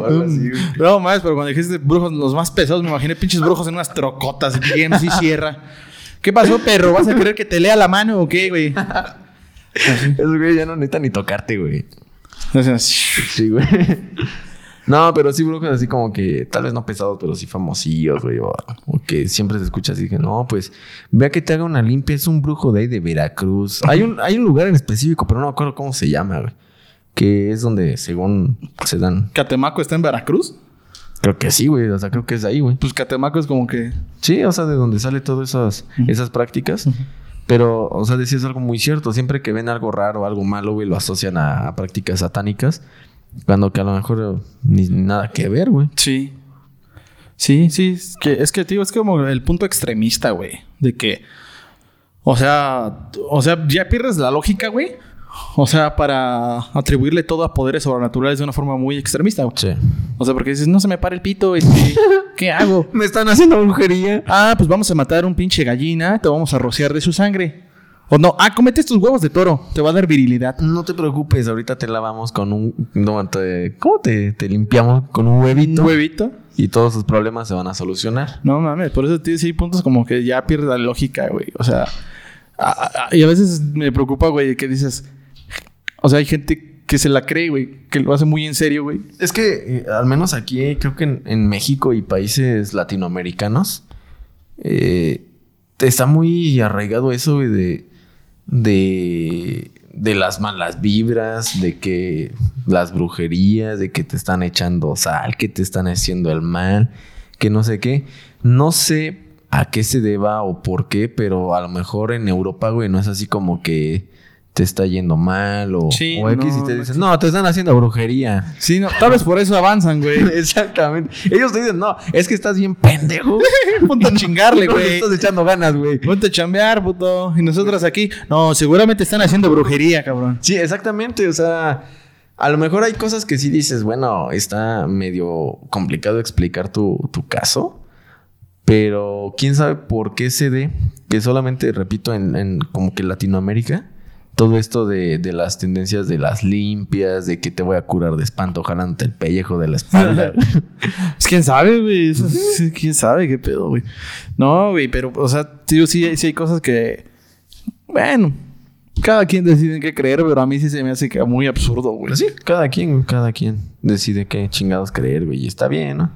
Algo así, güey. No más, pero cuando dijiste brujos, los más pesados, me imaginé pinches brujos en unas trocotas, BMC Sierra. ¿Qué pasó, perro? ¿Vas a querer que te lea la mano o qué, güey? Esos güey ya no necesitan ni tocarte, güey. Entonces, Sí, güey. No, pero sí brujos así como que tal vez no pesados, pero sí famosillos, güey. O, o que siempre se escucha así que no, pues vea que te haga una limpia. Es un brujo de ahí de Veracruz. Hay un, hay un lugar en específico, pero no me acuerdo cómo se llama, güey. Que es donde según se dan. ¿Catemaco está en Veracruz? Creo que sí, güey. O sea, creo que es de ahí, güey. Pues Catemaco es como que. Sí, o sea, de donde sale todas esas, esas prácticas. Pero, o sea, decías algo muy cierto. Siempre que ven algo raro, algo malo, güey, lo asocian a, a prácticas satánicas. Cuando que a lo mejor eh, ni nada que ver, güey. Sí. Sí, sí. Es que, es que tío, es como el punto extremista, güey. De que. O sea. O sea, ya pierdes la lógica, güey. O sea, para atribuirle todo a poderes sobrenaturales de una forma muy extremista, güey. Sí. O sea, porque dices, no se me para el pito, este, ¿qué hago? Me están haciendo brujería. Ah, pues vamos a matar un pinche gallina, te vamos a rociar de su sangre. O no, ah, comete estos huevos de toro, te va a dar virilidad. No te preocupes, ahorita te lavamos con un... No, te- ¿Cómo te, te limpiamos? Con un huevito. Un huevito. Y todos tus problemas se van a solucionar. No mames, por eso tío, sí puntos como que ya pierdes la lógica, güey. O sea, a- a- y a veces me preocupa, güey, que dices, o sea, hay gente que se la cree, güey, que lo hace muy en serio, güey. Es que, eh, al menos aquí, creo que en, en México y países latinoamericanos, eh, está muy arraigado eso, güey, de, de, de las malas vibras, de que las brujerías, de que te están echando sal, que te están haciendo el mal, que no sé qué. No sé a qué se deba o por qué, pero a lo mejor en Europa, güey, no es así como que te está yendo mal o, Sí, o X no, y te dicen, no, te están haciendo brujería. Sí, no, tal vez por eso avanzan, güey. Exactamente. Ellos te dicen, no, es que estás bien pendejo. Ponte a chingarle, güey. estás echando ganas, güey. Ponte a chambear, puto. Y nosotros aquí, no, seguramente están haciendo brujería, cabrón. Sí, exactamente. O sea, a lo mejor hay cosas que sí dices, bueno, está medio complicado explicar tu, tu caso. Pero quién sabe por qué se dé. Que solamente, repito, en, en como que Latinoamérica. Todo esto de, de las tendencias de las limpias, de que te voy a curar de espanto, jalándote el pellejo de la espalda. Es quién sabe, güey. Quién sabe qué pedo, güey. No, güey, pero, o sea, tío, sí, sí hay cosas que. Bueno, cada quien decide en qué creer, pero a mí sí se me hace que muy absurdo, güey. Pues sí, cada quien, cada quien decide qué chingados creer, güey. Y está bien, ¿no?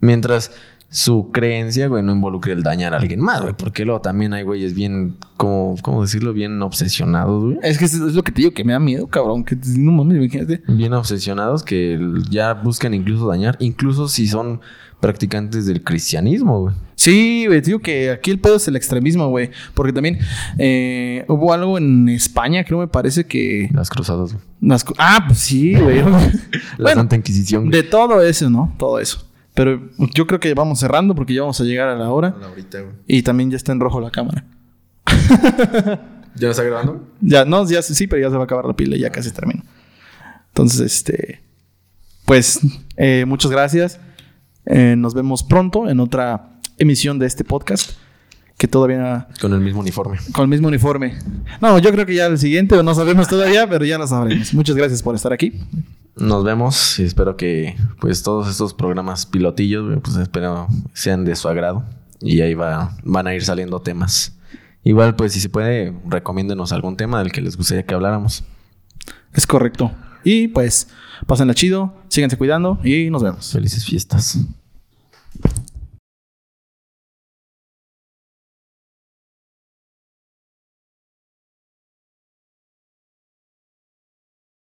Mientras su creencia, güey, no involucre el dañar a alguien más, güey. Porque luego también hay güeyes bien, como, ¿cómo decirlo? Bien obsesionados, güey. Es que es, lo que te digo, que me da miedo, cabrón. Que no mames, imagínate. Bien obsesionados que ya buscan incluso dañar, incluso si son practicantes del cristianismo, güey. Sí, güey, te digo que aquí el pedo es el extremismo, güey. Porque también eh, hubo algo en España, creo me parece que. Las cruzadas, güey. las ah, pues sí, güey. La bueno, Santa Inquisición. güey. de todo eso, ¿no? Todo eso. Pero yo creo que vamos cerrando porque ya vamos a llegar a la hora. Ahorita, güey. Y también ya está en rojo la cámara. ¿Ya está grabando? Ya, no, ya sí, pero ya se va a acabar la pila, ya casi termina. Entonces, este. Pues, eh, muchas gracias. Eh, nos vemos pronto en otra emisión de este podcast. Que todavía. Con el mismo uniforme. Con el mismo uniforme. No, yo creo que ya el siguiente, no sabemos todavía, pero ya lo sabremos. Muchas gracias por estar aquí. Nos vemos y espero que pues todos estos programas pilotillos, pues espero sean de su agrado y ahí va, van a ir saliendo temas. Igual pues si se puede, recomiéndenos algún tema del que les gustaría que habláramos. Es correcto. Y pues, pásenla chido, síganse cuidando y nos vemos. Felices fiestas.